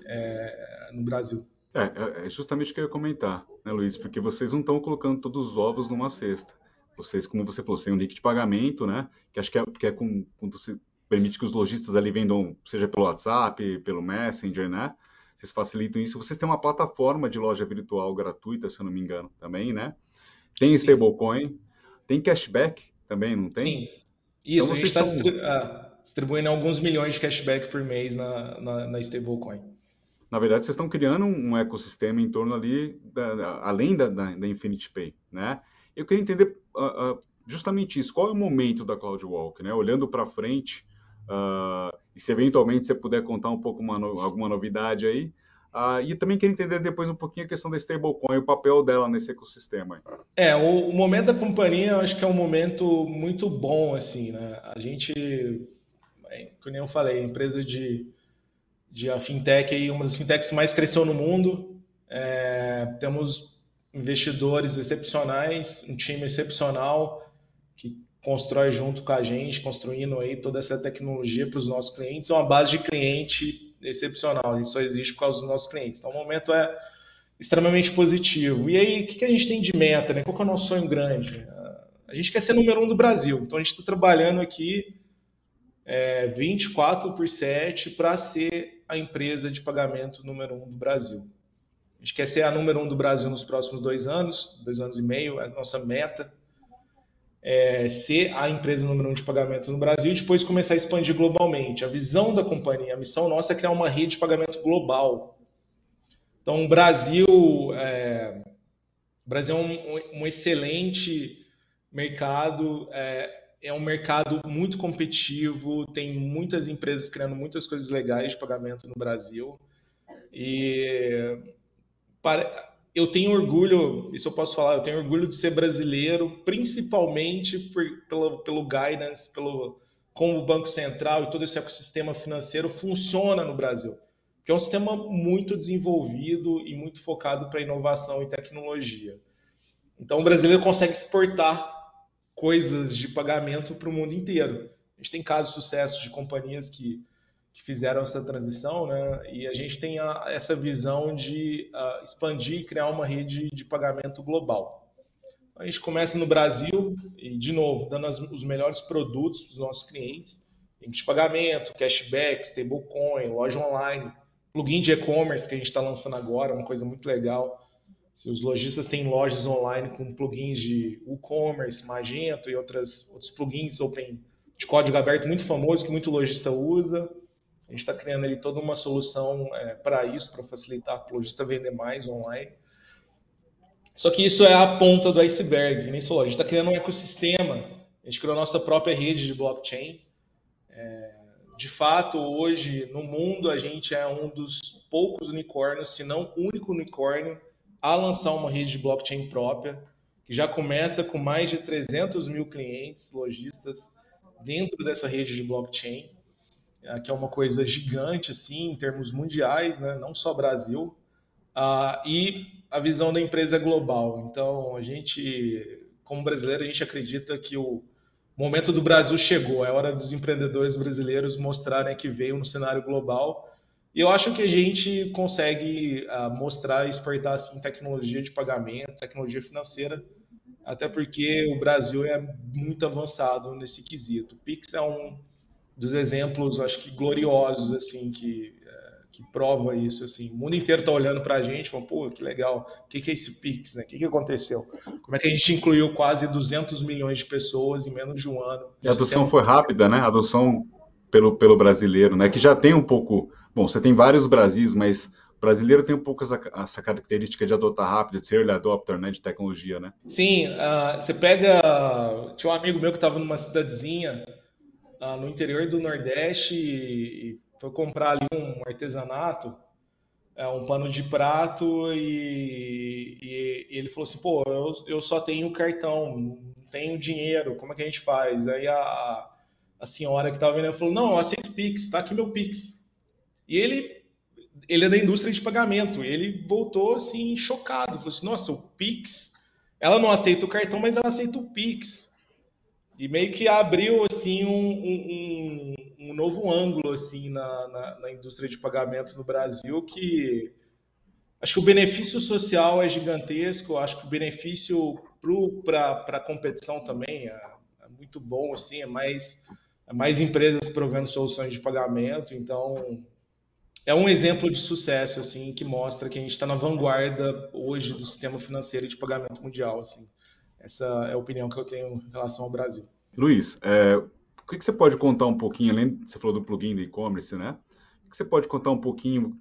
é, no Brasil. É, é, é justamente o que eu ia comentar, né, Luiz? Porque vocês não estão colocando todos os ovos numa cesta. Vocês, como você falou, têm um link de pagamento, né? Que acho que é, que é com, quando você permite que os lojistas ali vendam, seja pelo WhatsApp, pelo Messenger, né? Vocês facilitam isso. Vocês têm uma plataforma de loja virtual gratuita, se eu não me engano, também, né? Tem stablecoin, tem cashback também, não tem? Sim. Isso, então, a gente está estão... Ah, distribuindo alguns milhões de cashback por mês na, na, na stablecoin. Na verdade, vocês estão criando um ecossistema em torno ali, da, além da, da, da, Infinity Pay, né? Eu queria entender uh, uh, justamente isso. Qual é o momento da CloudWalk, né? Olhando para frente, uh, e se eventualmente você puder contar um pouco uma, alguma novidade aí, Uh, e também queria entender depois um pouquinho a questão da stablecoin e o papel dela nesse ecossistema. É, o, o, momento da companhia eu acho que é um momento muito bom, assim, né? A gente, como eu falei, empresa de, de a fintech, uma das fintechs mais cresceu no mundo. É, temos investidores excepcionais, um time excepcional que constrói junto com a gente, construindo aí toda essa tecnologia para os nossos clientes. É uma base de cliente excepcional, a gente só existe por causa dos nossos clientes. Então, o momento é extremamente positivo. E aí, o que a gente tem de meta? Né? Qual é o nosso sonho grande? A gente quer ser número um do Brasil, então a gente está trabalhando aqui é, 24 por 7 para ser a empresa de pagamento número um do Brasil. A gente quer ser a número um do Brasil nos próximos dois anos, dois anos e meio, é a nossa meta é, ser a empresa número um de pagamento no Brasil e depois começar a expandir globalmente. A visão da companhia, a missão nossa é criar uma rede de pagamento global. Então, o Brasil é, o Brasil é um, um excelente mercado, é, é, um mercado muito competitivo, tem muitas empresas criando muitas coisas legais de pagamento no Brasil. E para, eu tenho orgulho, isso eu posso falar, eu tenho orgulho de ser brasileiro, principalmente por, pelo, pelo guidance, pelo como o Banco Central e todo esse ecossistema financeiro funciona no Brasil. Que é um sistema muito desenvolvido e muito focado para inovação e tecnologia. Então o brasileiro consegue exportar coisas de pagamento para o mundo inteiro. A gente tem casos de sucesso de companhias que que fizeram essa transição, né? E a gente tem a, essa visão de uh, expandir e criar uma rede de pagamento global. A gente começa no Brasil e, de novo, dando as, os melhores produtos para os nossos clientes, link de pagamento, cashback, stablecoin, loja online, plugin de e-commerce que a gente está lançando agora, uma coisa muito legal. Se os lojistas têm lojas online com plugins de e-commerce, Magento e outras, outros plugins open de código aberto muito famoso que muito lojista usa. A gente está criando ali toda uma solução é, para isso, para facilitar o lojista vender mais online. Só que isso é a ponta do iceberg, nem falou. A gente está criando um ecossistema, a gente criou a nossa própria rede de blockchain. É, de fato, hoje, no mundo, a gente é um dos poucos unicórnios, se não único unicórnio, a lançar uma rede de blockchain própria, que já começa com mais de 300 mil clientes, lojistas, dentro dessa rede de blockchain. É, que é uma coisa gigante assim em termos mundiais, né? não só Brasil, uh, e a visão da empresa é global. Então, a gente, como brasileiro, a gente acredita que o momento do Brasil chegou, é hora dos empreendedores brasileiros mostrarem que veio no cenário global. E eu acho que a gente consegue uh, mostrar e exportar assim, tecnologia de pagamento, tecnologia financeira, até porque o Brasil é muito avançado nesse quesito. O Pix é um dos exemplos, acho que gloriosos, assim, que, é, que prova isso, assim. O mundo inteiro está olhando para a gente, falando, pô, que legal, o que, que é esse Pix, né? O que, que aconteceu? Como é que a gente incluiu quase 200 milhões de pessoas em menos de um ano? A adoção foi rápida, né? A adoção pelo, pelo brasileiro, né? Que já tem um pouco... Bom, você tem vários Brasis, mas o brasileiro tem um pouco essa, essa, característica de adotar rápido, de ser early adopter, né, de tecnologia, né? Sim, uh, você pega... Tinha um amigo meu que estava numa cidadezinha ah, no interior do Nordeste e foi comprar ali um artesanato, é, um pano de prato e, e, e, ele falou assim, pô, eu, eu só tenho cartão, não tenho dinheiro, como é que a gente faz? Aí a, a senhora que estava vendo falou, não, eu aceito Pix, tá aqui meu Pix. E ele, ele é da indústria de pagamento, ele voltou assim chocado, falou assim, nossa, o Pix, ela não aceita o cartão, mas ela aceita o Pix. E meio que abriu assim um, um, um novo ângulo assim na, na, na, indústria de pagamento no Brasil que acho que o benefício social é gigantesco, acho que o benefício para a competição também é, é, muito bom, assim, é mais, é mais empresas provendo soluções de pagamento, então é um exemplo de sucesso assim que mostra que a gente está na vanguarda hoje do sistema financeiro de pagamento mundial assim. Essa é a opinião que eu tenho em relação ao Brasil. Luiz, é, O que, que você pode contar um pouquinho, além, você falou do plugin do e-commerce, né? O que você pode contar um pouquinho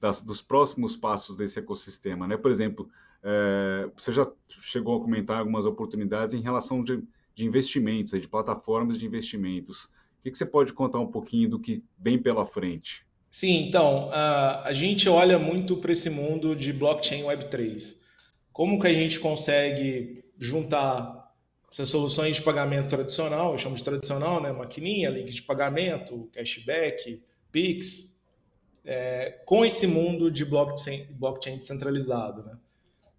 das, dos próximos passos desse ecossistema, né? Por exemplo, é, você já chegou a comentar algumas oportunidades em relação de, de investimentos, de plataformas de investimentos. O que, que você pode contar um pouquinho do que vem pela frente? Sim, então, a, a gente olha muito para esse mundo de blockchain Web3. Como que a gente consegue juntar essas soluções de pagamento tradicional, eu chamo de tradicional, né? Maquininha, link de pagamento, cashback, Pix, é, com esse mundo de blockchain, blockchain descentralizado, né?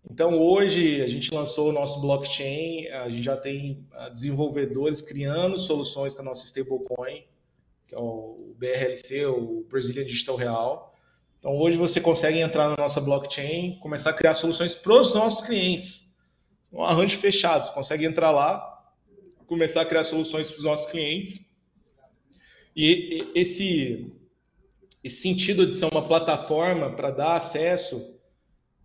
Então, hoje, a gente lançou o nosso blockchain, a gente já tem ah, desenvolvedores criando soluções com a nossa stablecoin, que é o BRLC, o Brazilian Digital Real. Então, hoje você consegue entrar na nossa blockchain, começar a criar soluções para os nossos clientes um arranjo fechado. Você consegue entrar lá, começar a criar soluções para os nossos clientes. E esse, esse sentido de ser uma plataforma para dar acesso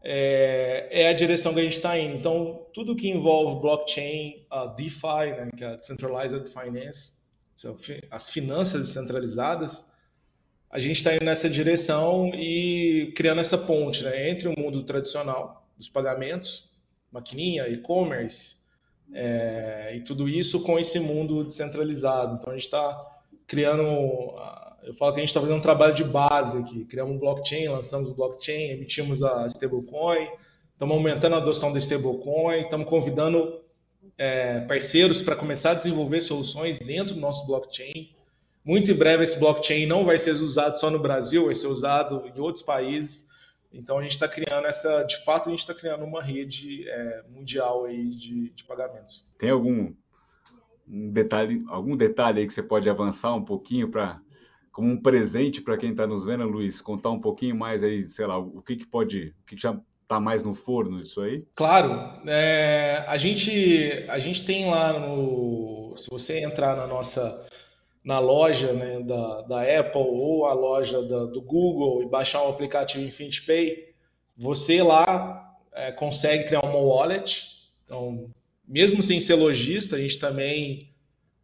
é, é, a direção que a gente está indo. Então, tudo que envolve blockchain, a DeFi, né, que é a Decentralized Finance, as finanças descentralizadas, a gente está indo nessa direção e criando essa ponte né, entre o mundo tradicional dos pagamentos maquininha, e-commerce, é, e tudo isso com esse mundo descentralizado. Então a gente está criando, eu falo que a gente está fazendo um trabalho de base aqui. Criamos um blockchain, lançamos o blockchain, emitimos a stablecoin, estamos aumentando a adoção da stablecoin, estamos convidando é, parceiros para começar a desenvolver soluções dentro do nosso blockchain. Muito em breve esse blockchain não vai ser usado só no Brasil, vai ser usado em outros países. Então a gente está criando essa, de fato a gente está criando uma rede é, mundial aí de, de, pagamentos. Tem algum um detalhe, algum detalhe aí que você pode avançar um pouquinho para como um presente para quem está nos vendo, Luiz, contar um pouquinho mais aí, sei lá, o que, que pode, o que, que já está mais no forno disso aí? Claro, é, a gente a gente tem lá no, se você entrar na nossa na loja né, da, da Apple ou a loja da, do Google e baixar o aplicativo Infinity Pay, você lá é, consegue criar uma wallet. Então, mesmo sem ser lojista, a gente também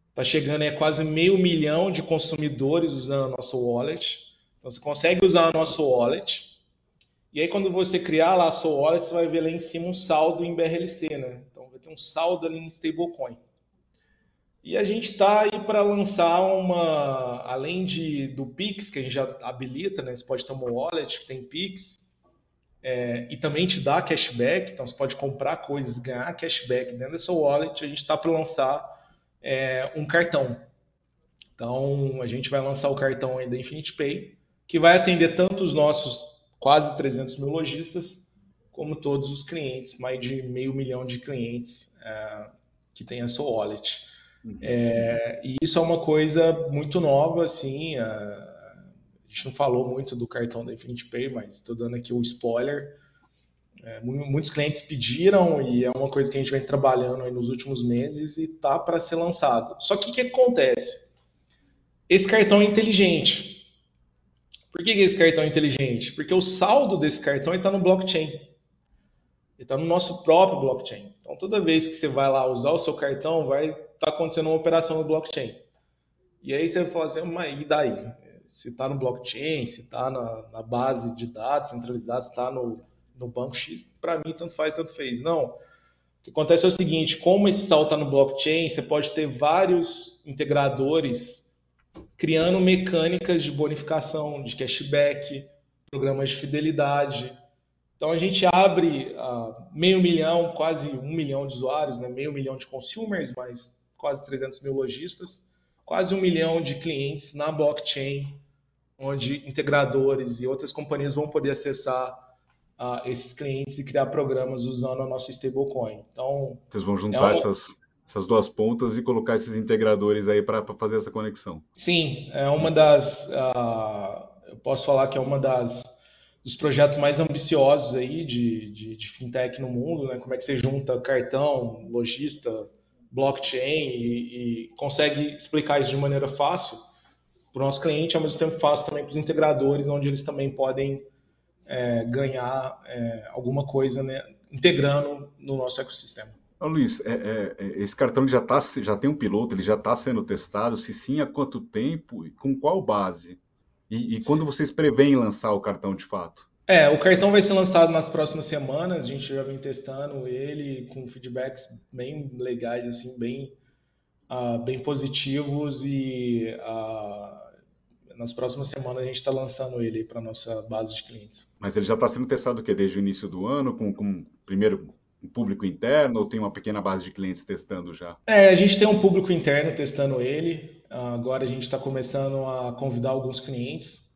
está chegando a quase meio milhão de consumidores usando a nossa wallet. Então, você consegue usar a nossa wallet. E aí, quando você criar lá a sua wallet, você vai ver lá em cima um saldo em BRLC, né? Então, vai ter um saldo ali em stablecoin. E a gente está aí para lançar uma, além de do Pix, que a gente já habilita, né? Você pode ter uma wallet que tem Pix, é, e também te dá cashback, então você pode comprar coisas ganhar cashback dentro da sua wallet. A gente está para lançar é, um cartão. Então a gente vai lançar o cartão aí da Infinity Pay, que vai atender tanto os nossos quase 300 mil lojistas, como todos os clientes, mais de meio milhão de clientes é, que tem a sua wallet. É, e isso é uma coisa muito nova, assim. A, a, gente não falou muito do cartão da Infinity Pay, mas estou dando aqui o spoiler. É, muitos clientes pediram e é uma coisa que a gente vem trabalhando nos últimos meses e tá para ser lançado. Só que o que acontece? Esse cartão é inteligente. Por que, que esse cartão é inteligente? Porque o saldo desse cartão está no blockchain. Ele está no nosso próprio blockchain. Então, toda vez que você vai lá usar o seu cartão, vai está acontecendo uma operação no blockchain. E aí você vai falar assim, mas e daí? Se está no blockchain, se está na, na, base de dados centralizada, se está no, no banco X, para mim tanto faz, tanto fez. Não. O que acontece é o seguinte, como esse salto está no blockchain, você pode ter vários integradores criando mecânicas de bonificação, de cashback, programas de fidelidade, então a gente abre uh, meio milhão, quase um milhão de usuários, né? meio milhão de consumers, mas quase 300 mil lojistas, quase um milhão de clientes na blockchain, onde integradores e outras companhias vão poder acessar uh, esses clientes e criar programas usando a nossa stablecoin. Então, vocês vão juntar é um... essas, essas duas pontas e colocar esses integradores aí para fazer essa conexão. Sim, é uma das, uh, eu posso falar que é uma das dos projetos mais ambiciosos aí de, de, de, fintech no mundo, né? Como é que você junta cartão, lojista, blockchain e, e consegue explicar isso de maneira fácil para o nosso cliente, ao mesmo tempo fácil também para os integradores, onde eles também podem é, ganhar é, alguma coisa né, integrando no nosso ecossistema. Ô, Luiz, é, é, é, esse cartão já, tá, já tem um piloto, ele já está sendo testado? Se sim, há quanto tempo e com qual base? E, e quando vocês preveem lançar o cartão de fato? É, o cartão vai ser lançado nas próximas semanas. A gente já vem testando ele com feedbacks bem legais, assim, bem, uh, bem positivos e uh, nas próximas semanas a gente está lançando ele para nossa base de clientes. Mas ele já está sendo testado o quê? Desde o início do ano, com, com primeiro um público interno ou tem uma pequena base de clientes testando já? É, a gente tem um público interno testando ele. Agora a gente está começando a convidar alguns clientes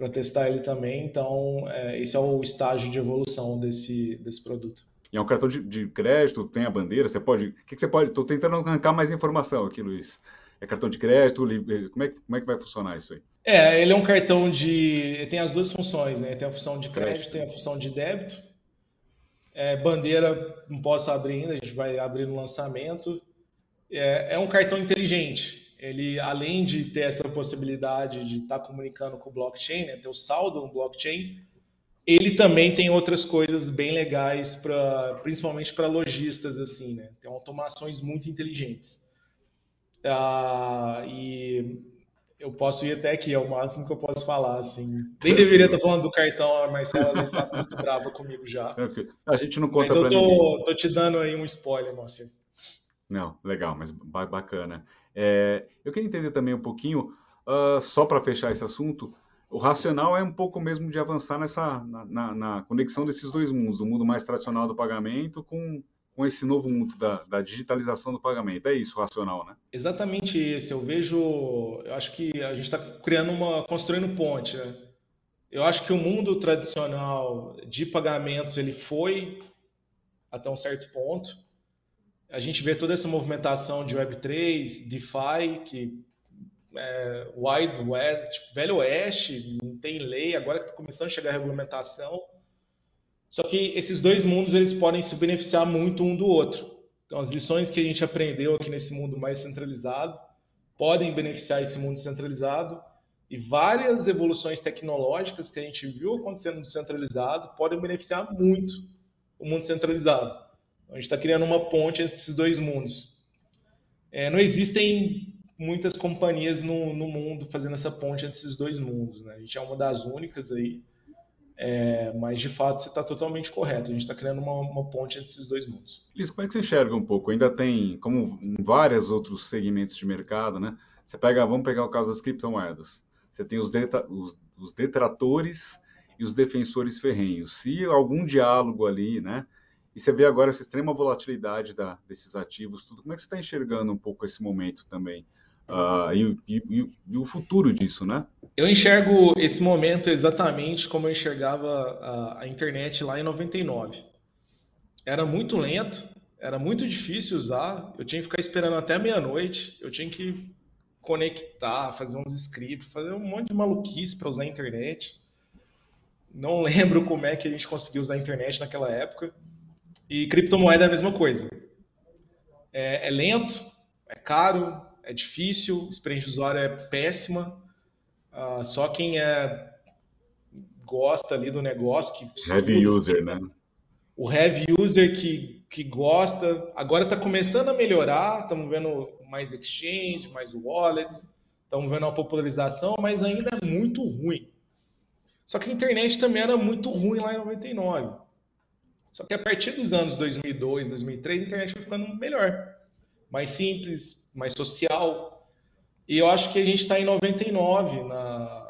para testar ele também. Então, é, esse é o estágio de evolução desse, desse produto. E é um cartão de, de crédito, tem a bandeira, você pode. O que, que você pode. Estou tentando arrancar mais informação aqui, Luiz. É cartão de crédito? Como é, como é que vai funcionar isso aí? É, ele é um cartão de. Tem as duas funções, né? Tem a função de crédito, crédito. tem a função de débito. É, bandeira não posso abrir ainda, a gente vai abrir no lançamento. É, é, um cartão inteligente. Ele, além de ter essa possibilidade de estar tá comunicando com o blockchain, né, ter o saldo no blockchain, ele também tem outras coisas bem legais, pra, principalmente para lojistas, assim, né? Tem automações muito inteligentes. Ah, e eu posso ir até aqui, é o máximo que eu posso falar, assim. Nem deveria estar falando do cartão, a Marcela está muito brava comigo já. A gente não conta mas eu tô, tô, te dando aí um spoiler, Márcio. Não, legal, mas bacana. É, eu queria entender também um pouquinho, uh, só para fechar esse assunto, o racional é um pouco mesmo de avançar nessa na, na, na, conexão desses dois mundos, o mundo mais tradicional do pagamento com com esse novo mundo da, da, digitalização do pagamento. É isso, racional, né? Exatamente esse. Eu vejo, eu acho que a gente está criando uma, construindo ponte, né? Eu acho que o mundo tradicional de pagamentos ele foi até um certo ponto. A gente vê toda essa movimentação de Web3, DeFi, que é, Wide West, tipo, Velho Oeste, não tem lei, agora que está começando a chegar a regulamentação. Só que esses dois mundos eles podem se beneficiar muito um do outro. Então, as lições que a gente aprendeu aqui nesse mundo mais centralizado podem beneficiar esse mundo centralizado e várias evoluções tecnológicas que a gente viu acontecendo no centralizado podem beneficiar muito o mundo centralizado. A gente está criando uma ponte entre esses dois mundos. É, não existem muitas companhias no, no, mundo fazendo essa ponte entre esses dois mundos. Né? A gente é uma das únicas aí. É, mas de fato você está totalmente correto. A gente está criando uma, uma, ponte entre esses dois mundos. Liz, como é que você enxerga um pouco? Ainda tem, como em vários outros segmentos de mercado, né? Você pega, vamos pegar o caso das criptomoedas. Você tem os, os, os detratores e os defensores ferrenhos. Se algum diálogo ali, né? E você vê agora essa extrema volatilidade da, desses ativos, tudo. Como é que você está enxergando um pouco esse momento também? Uh, e, e, e, o futuro disso, né? Eu enxergo esse momento exatamente como eu enxergava a, a, internet lá em 99. Era muito lento, era muito difícil usar, eu tinha que ficar esperando até meia-noite, eu tinha que conectar, fazer uns scripts, fazer um monte de maluquice para usar a internet. Não lembro como é que a gente conseguiu usar a internet naquela época. E criptomoeda é a mesma coisa. É, é lento, é caro, é difícil, a experiência de usuário é péssima. Uh, só quem é, gosta ali do negócio, que heavy user, né? O heavy user que, que gosta, agora está começando a melhorar, estamos vendo mais exchange, mais wallets, estamos vendo uma popularização, mas ainda é muito ruim. Só que a internet também era muito ruim lá em 99. Só que a partir dos anos 2002, 2003, a internet foi ficando melhor, mais simples, mais social. E eu acho que a gente está em 99 na,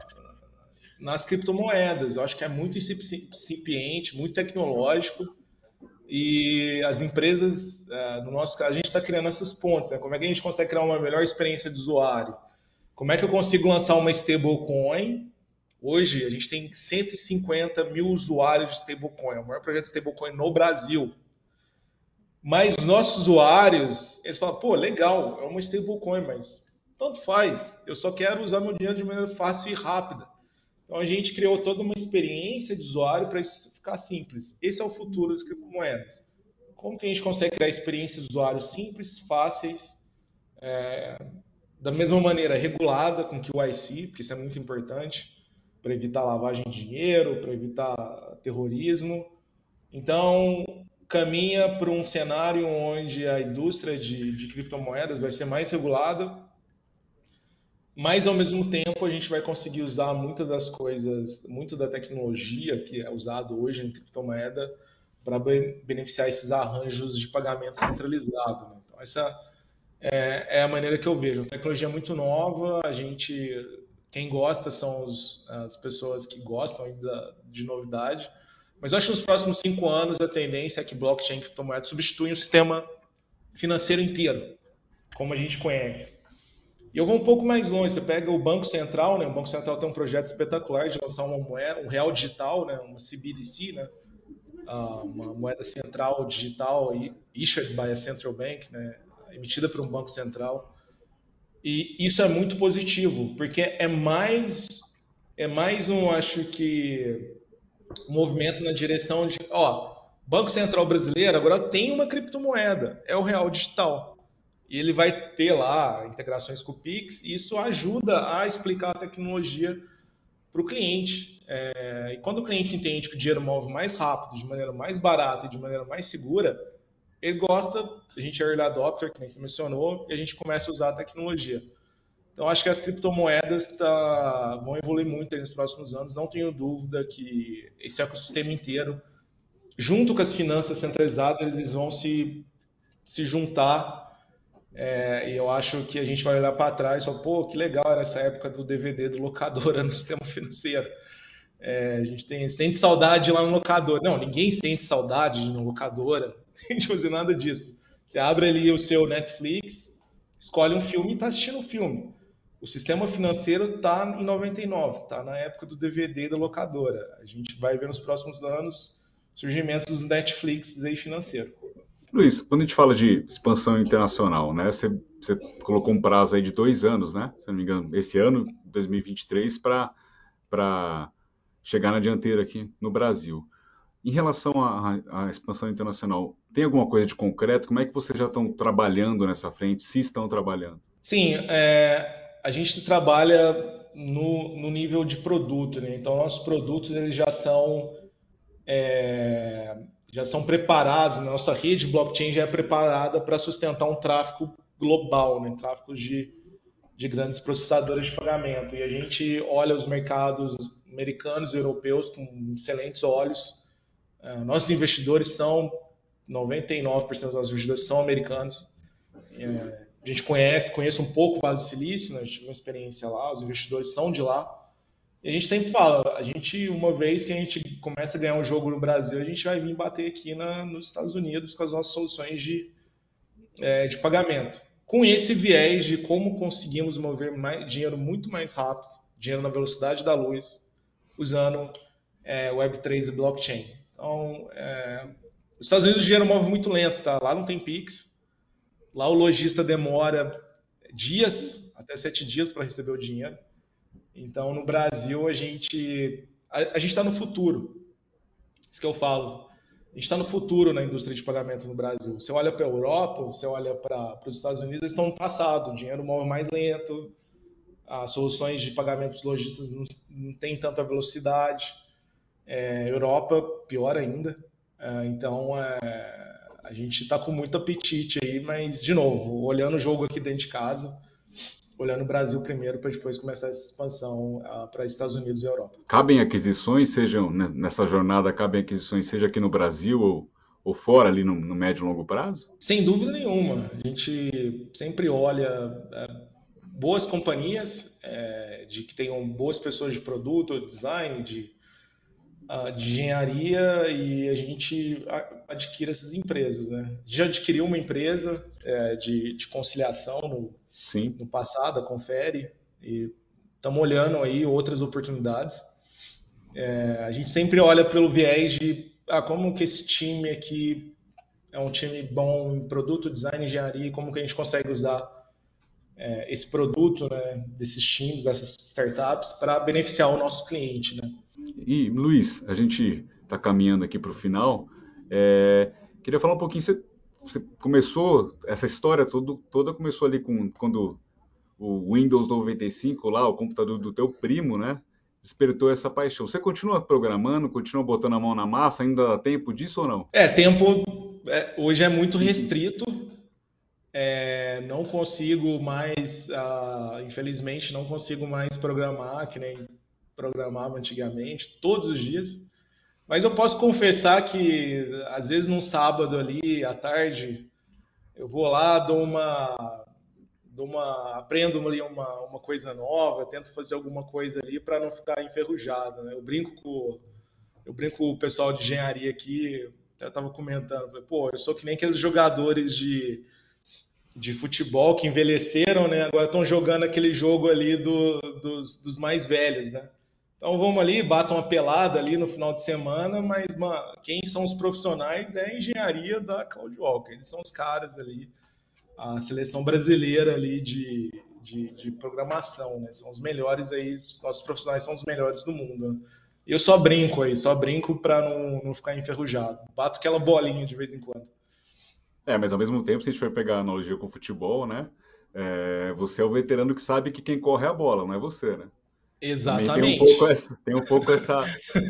nas criptomoedas. Eu acho que é muito incipiente, muito tecnológico. E as empresas, é, no nosso caso, a gente está criando essas pontes. Né? Como é que a gente consegue criar uma melhor experiência de usuário? Como é que eu consigo lançar uma stablecoin? Hoje, a gente tem 150 mil usuários de stablecoin. É o maior projeto de stablecoin no Brasil. Mas nossos usuários, eles falam, pô, legal, é uma stablecoin, mas tanto faz. Eu só quero usar meu dinheiro de maneira fácil e rápida. Então a gente criou toda uma experiência de usuário para isso ficar simples. Esse é o futuro das criptomoedas. Como que a gente consegue criar experiências de usuário simples, fáceis, é, da mesma maneira regulada com que o IC, porque isso é muito importante para evitar lavagem de dinheiro, para evitar terrorismo. Então, caminha para um cenário onde a indústria de, de criptomoedas vai ser mais regulada, mas ao mesmo tempo a gente vai conseguir usar muitas das coisas, muito da tecnologia que é usado hoje em criptomoeda para beneficiar esses arranjos de pagamento centralizado. Né? Então, essa é, é, a maneira que eu vejo. A tecnologia é muito nova, a gente, quem gosta são os, as pessoas que gostam ainda de novidade, mas eu acho que nos próximos cinco anos a tendência é que blockchain e criptomoedas substituem o sistema financeiro inteiro, como a gente conhece. E eu vou um pouco mais longe. Você pega o Banco Central, né? O Banco Central tem um projeto espetacular de lançar uma moeda, um real digital, né? Uma CBDC, né? Uh, uma moeda central digital issued by a central bank, né? Emitida por um banco central. E isso é muito positivo, porque é mais é mais um, acho que movimento na direção de, ó, Banco Central brasileiro agora tem uma criptomoeda, é o real digital. E ele vai ter lá integrações com o Pix, e isso ajuda a explicar a tecnologia para o cliente. É, e quando o cliente entende que o dinheiro move mais rápido, de maneira mais barata e de maneira mais segura, ele gosta, a gente é early adopter, que nem você mencionou, e a gente começa a usar a tecnologia. Então, acho que as criptomoedas tá, vão evoluir muito nos próximos anos. Não tenho dúvida que esse ecossistema inteiro, junto com as finanças centralizadas, eles vão se, se juntar. É, e eu acho que a gente vai olhar para trás e falar, pô, que legal era essa época do DVD do locadora no sistema financeiro. É, a gente tem, sente saudade lá no locador. Não, ninguém sente saudade de locadora, tem fazer nada disso. Você abre ali o seu Netflix, escolhe um filme e está assistindo o filme. O sistema financeiro está em 99, está na época do DVD da locadora. A gente vai ver nos próximos anos surgimentos dos Netflix aí financeiro. Luiz, quando a gente fala de expansão internacional, né? Você, você colocou um prazo aí de dois anos, né? Se não me engano, esse ano, 2023, para chegar na dianteira aqui no Brasil. Em relação à, expansão internacional, tem alguma coisa de concreto? Como é que vocês já estão trabalhando nessa frente, se estão trabalhando? Sim, é, a gente trabalha no, no nível de produto, né? Então, nossos produtos eles já são é, já são preparados, né? nossa rede blockchain já é preparada para sustentar um tráfego global, né? tráfego de, de grandes processadores de pagamento. E a gente olha os mercados americanos e europeus com excelentes olhos. É, nossos investidores são 99% dos nossos investidores são americanos. É, a gente conhece, conhece um pouco o Vale do Silício, né? a gente tem uma experiência lá, os investidores são de lá. E a gente sempre fala, a gente, uma vez que a gente começa a ganhar um jogo no Brasil, a gente vai vir bater aqui na, nos Estados Unidos com as nossas soluções de, é, de pagamento. Com esse viés de como conseguimos mover mais, dinheiro muito mais rápido, dinheiro na velocidade da luz, usando é, Web3 e blockchain. Então, é, os Estados Unidos o dinheiro move muito lento, tá? Lá não tem Pix, Lá o lojista demora dias, até sete dias para receber o dinheiro. Então, no Brasil, a gente a, a gente está no futuro. Isso que eu falo. A gente está no futuro na indústria de pagamento no Brasil. Você olha para a Europa, você olha para os Estados Unidos, eles estão no passado. O dinheiro move mais lento, as soluções de pagamento dos lojistas não, não têm tanta velocidade. É, Europa, pior ainda. É, então, é, a gente está com muito apetite aí, mas, de novo, olhando o jogo aqui dentro de casa, olhando o Brasil primeiro para depois começar essa expansão uh, para Estados Unidos e Europa. Cabem aquisições, sejam nessa jornada, cabem aquisições, seja aqui no Brasil ou, ou fora, ali no, no médio e longo prazo? Sem dúvida nenhuma. A gente sempre olha é, boas companhias é, de que tenham boas pessoas de produto, design, de de engenharia e a gente adquire essas empresas, né? Já adquiriu uma empresa é, de, de, conciliação no, Sim. no passado, a Confere, e estamos olhando aí outras oportunidades. É, a gente sempre olha pelo viés de ah, como que esse time aqui é um time bom em produto, design, engenharia, como que a gente consegue usar é, esse produto, né, desses times, dessas startups, para beneficiar o nosso cliente, né? E, Luiz, a gente está caminhando aqui para o final. É, queria falar um pouquinho, você, você, começou, essa história todo, toda começou ali com quando o Windows 95 lá, o computador do teu primo, né? despertou essa paixão. Você continua programando, continua botando a mão na massa, ainda dá tempo disso ou não? É, tempo é, hoje é muito restrito. É, não consigo mais, uh, infelizmente, não consigo mais programar que nem programava antigamente, todos os dias. Mas eu posso confessar que, às vezes, num sábado ali, à tarde, eu vou lá, dou uma, dou uma aprendo ali uma, uma coisa nova, tento fazer alguma coisa ali para não ficar enferrujado. Né? Eu brinco com eu brinco com o pessoal de engenharia aqui, eu estava comentando, pô, eu sou que nem aqueles jogadores de, de futebol que envelheceram, né? Agora estão jogando aquele jogo ali do, dos, dos mais velhos, né? Então vamos ali, batam uma pelada ali no final de semana, mas mano, quem são os profissionais é a engenharia da Walker. Eles são os caras ali, a seleção brasileira ali de, de, de programação, né? São os melhores aí, os nossos profissionais são os melhores do mundo. Eu só brinco aí, só brinco para não, não ficar enferrujado. Bato aquela bolinha de vez em quando. É, mas ao mesmo tempo, se a gente for pegar a analogia com o futebol, né? É, você é o veterano que sabe que quem corre é a bola, não é você, né? Exatamente. Tem um pouco essa, tem um pouco essa,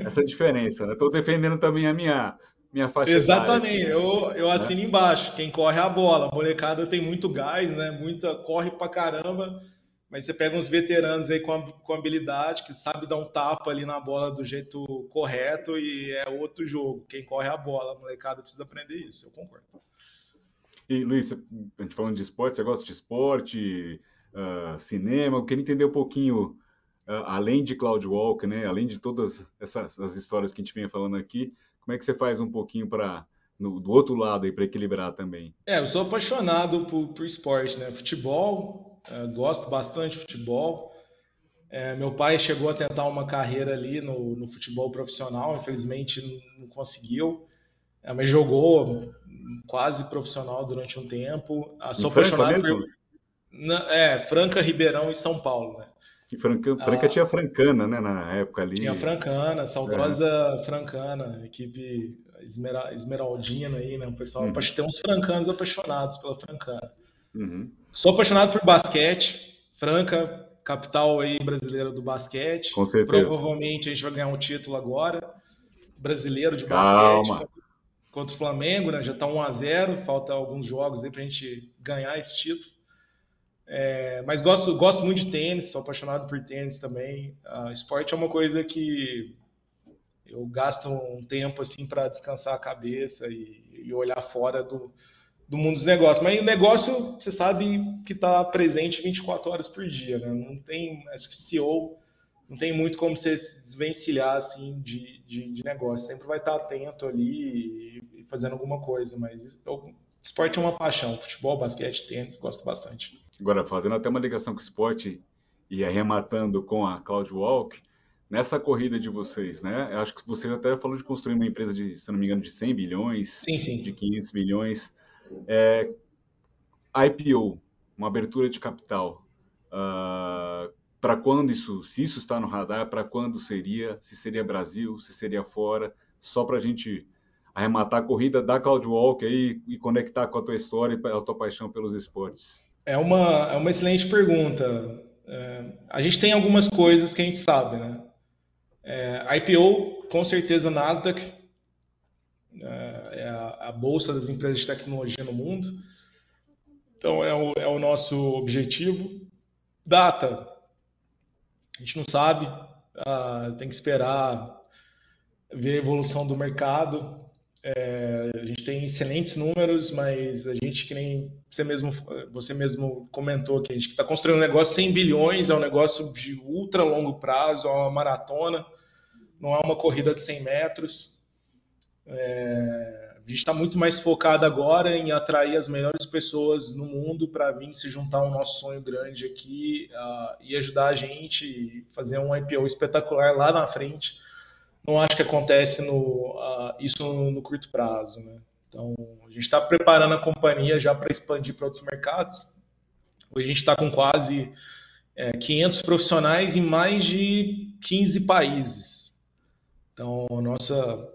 essa diferença, né? Estou defendendo também a minha, minha faixa Exatamente, eu, eu né? assino embaixo. Quem corre é a bola. A molecada tem muito gás, né? Muita, corre pra caramba. Mas você pega uns veteranos aí com, com habilidade, que sabe dar um tapa ali na bola do jeito correto e é outro jogo. Quem corre é a bola. A molecada precisa aprender isso, eu concordo. E Luiz, a gente falando de esporte, você gosta de esporte, uh, cinema? Eu queria entender um pouquinho além de Cloud Walk, né, além de todas essas as histórias que a gente vinha falando aqui, como é que você faz um pouquinho para do outro lado aí para equilibrar também? É, eu sou apaixonado por, por esporte, né? Futebol, é, gosto bastante de futebol. É, meu pai chegou a tentar uma carreira ali no, no futebol profissional, infelizmente não, conseguiu, é, mas jogou quase profissional durante um tempo. Ah, sou apaixonado por, na, é, Franca, Ribeirão e São Paulo, né? Que Franca, Franca ah, tinha Francana, né, na época ali. Tinha Francana, saudosa é. Francana, equipe esmera, esmeraldina aí, né, o pessoal. Uhum. Tem uns francanos apaixonados pela Francana. Uhum. Sou apaixonado por basquete, Franca, capital aí brasileira do basquete. Com certeza. Provavelmente a gente vai ganhar um título agora, brasileiro de basquete. Calma. Contra o Flamengo, né, já tá 1 a 0 falta alguns jogos aí pra gente ganhar esse título. É, mas gosto, gosto muito de tênis, sou apaixonado por tênis também. Uh, esporte é uma coisa que eu gasto um tempo assim para descansar a cabeça e, e, olhar fora do, do mundo dos negócios. Mas o negócio, você sabe que está presente 24 horas por dia, né? Não tem, acho que CEO não tem muito como você se desvencilhar assim de, de, de negócio. Sempre vai estar atento ali e, e fazendo alguma coisa. Mas eu, esporte é uma paixão. Futebol, basquete, tênis, gosto bastante. Agora, fazendo até uma ligação com o esporte e arrematando com a Cloud Walk, nessa corrida de vocês, né? Eu acho que você até falou de construir uma empresa de, se não me engano, de 100 bilhões, sim, sim. de 500 milhões. É, IPO, uma abertura de capital. Uh, ah, para quando isso, se isso está no radar, para quando seria, se seria Brasil, se seria fora, só para a gente arrematar a corrida da Cloud Walk aí e conectar com a tua história e a tua paixão pelos esportes. É uma, é uma excelente pergunta. É, a gente tem algumas coisas que a gente sabe, né? É, IPO, com certeza, Nasdaq é, é a, a, bolsa das empresas de tecnologia no mundo. Então, é o, é o nosso objetivo. Data, a gente não sabe, ah, tem que esperar ver a evolução do mercado. É, a gente tem excelentes números, mas a gente que nem você mesmo, você mesmo comentou que a gente está construindo um negócio 100 bilhões, é um negócio de ultra longo prazo, é uma maratona, não é uma corrida de 100 metros. É, a gente está muito mais focado agora em atrair as melhores pessoas no mundo para vir se juntar ao nosso sonho grande aqui uh, e ajudar a gente fazer um IPO espetacular lá na frente não acho que acontece no, uh, isso no, no, curto prazo. Né? Então, a gente está preparando a companhia já para expandir para outros mercados. Hoje a gente está com quase é, 500 profissionais em mais de 15 países. Então, nossa,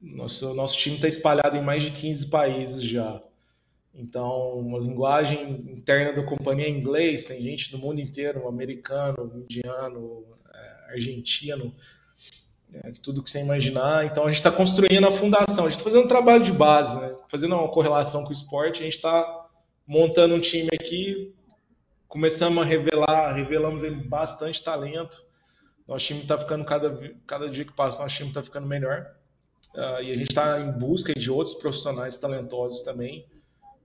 nosso, nosso time está espalhado em mais de 15 países já. Então, a linguagem interna da companhia é inglês, tem gente do mundo inteiro, americano, indiano, é, argentino, né, tudo que você imaginar. Então a gente está construindo a fundação, a gente está fazendo um trabalho de base, né? fazendo uma correlação com o esporte, a gente está montando um time aqui, começamos a revelar, revelamos bastante talento. Nosso time está ficando cada, cada dia que passa, nosso time está ficando melhor. Uh, e a gente está em busca de outros profissionais talentosos também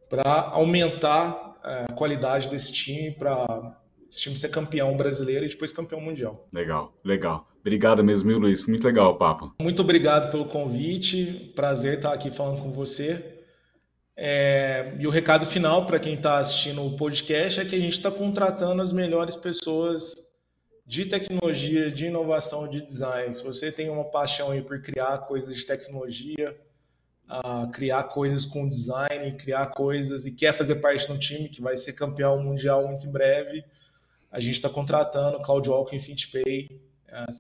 para aumentar uh, a qualidade desse time, para esse time ser campeão brasileiro e depois campeão mundial. Legal, legal. Obrigado mesmo, Luiz. Muito legal o papo. Muito obrigado pelo convite. Prazer estar aqui falando com você. É, e o recado final para quem está assistindo o podcast é que a gente está contratando as melhores pessoas de tecnologia, de inovação, de design. Se você tem uma paixão aí por criar coisas de tecnologia, uh, criar coisas com design, criar coisas e quer fazer parte de um time que vai ser campeão mundial muito em breve, a gente está contratando CloudWalk e FitPay.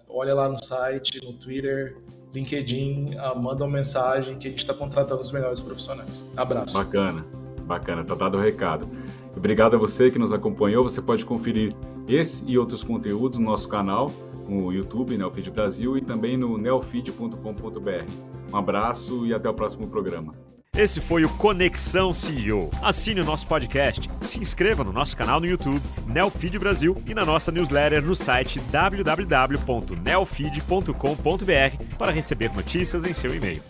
Olha lá no site, no Twitter, LinkedIn, uh, manda uma mensagem que a gente está contratando os melhores profissionais. Abraço. Bacana, bacana, tá dado o recado. Obrigado a você que nos acompanhou. Você pode conferir esse e outros conteúdos no nosso canal, no YouTube, Neofeed Brasil, e também no neofeed.com.br. Um abraço e até o próximo programa. Esse foi o Conexão CEO. Assine o nosso podcast, se inscreva no nosso canal no YouTube, Neofeed Brasil, e na nossa newsletter no site www.neofeed.com.br para receber notícias em seu e-mail.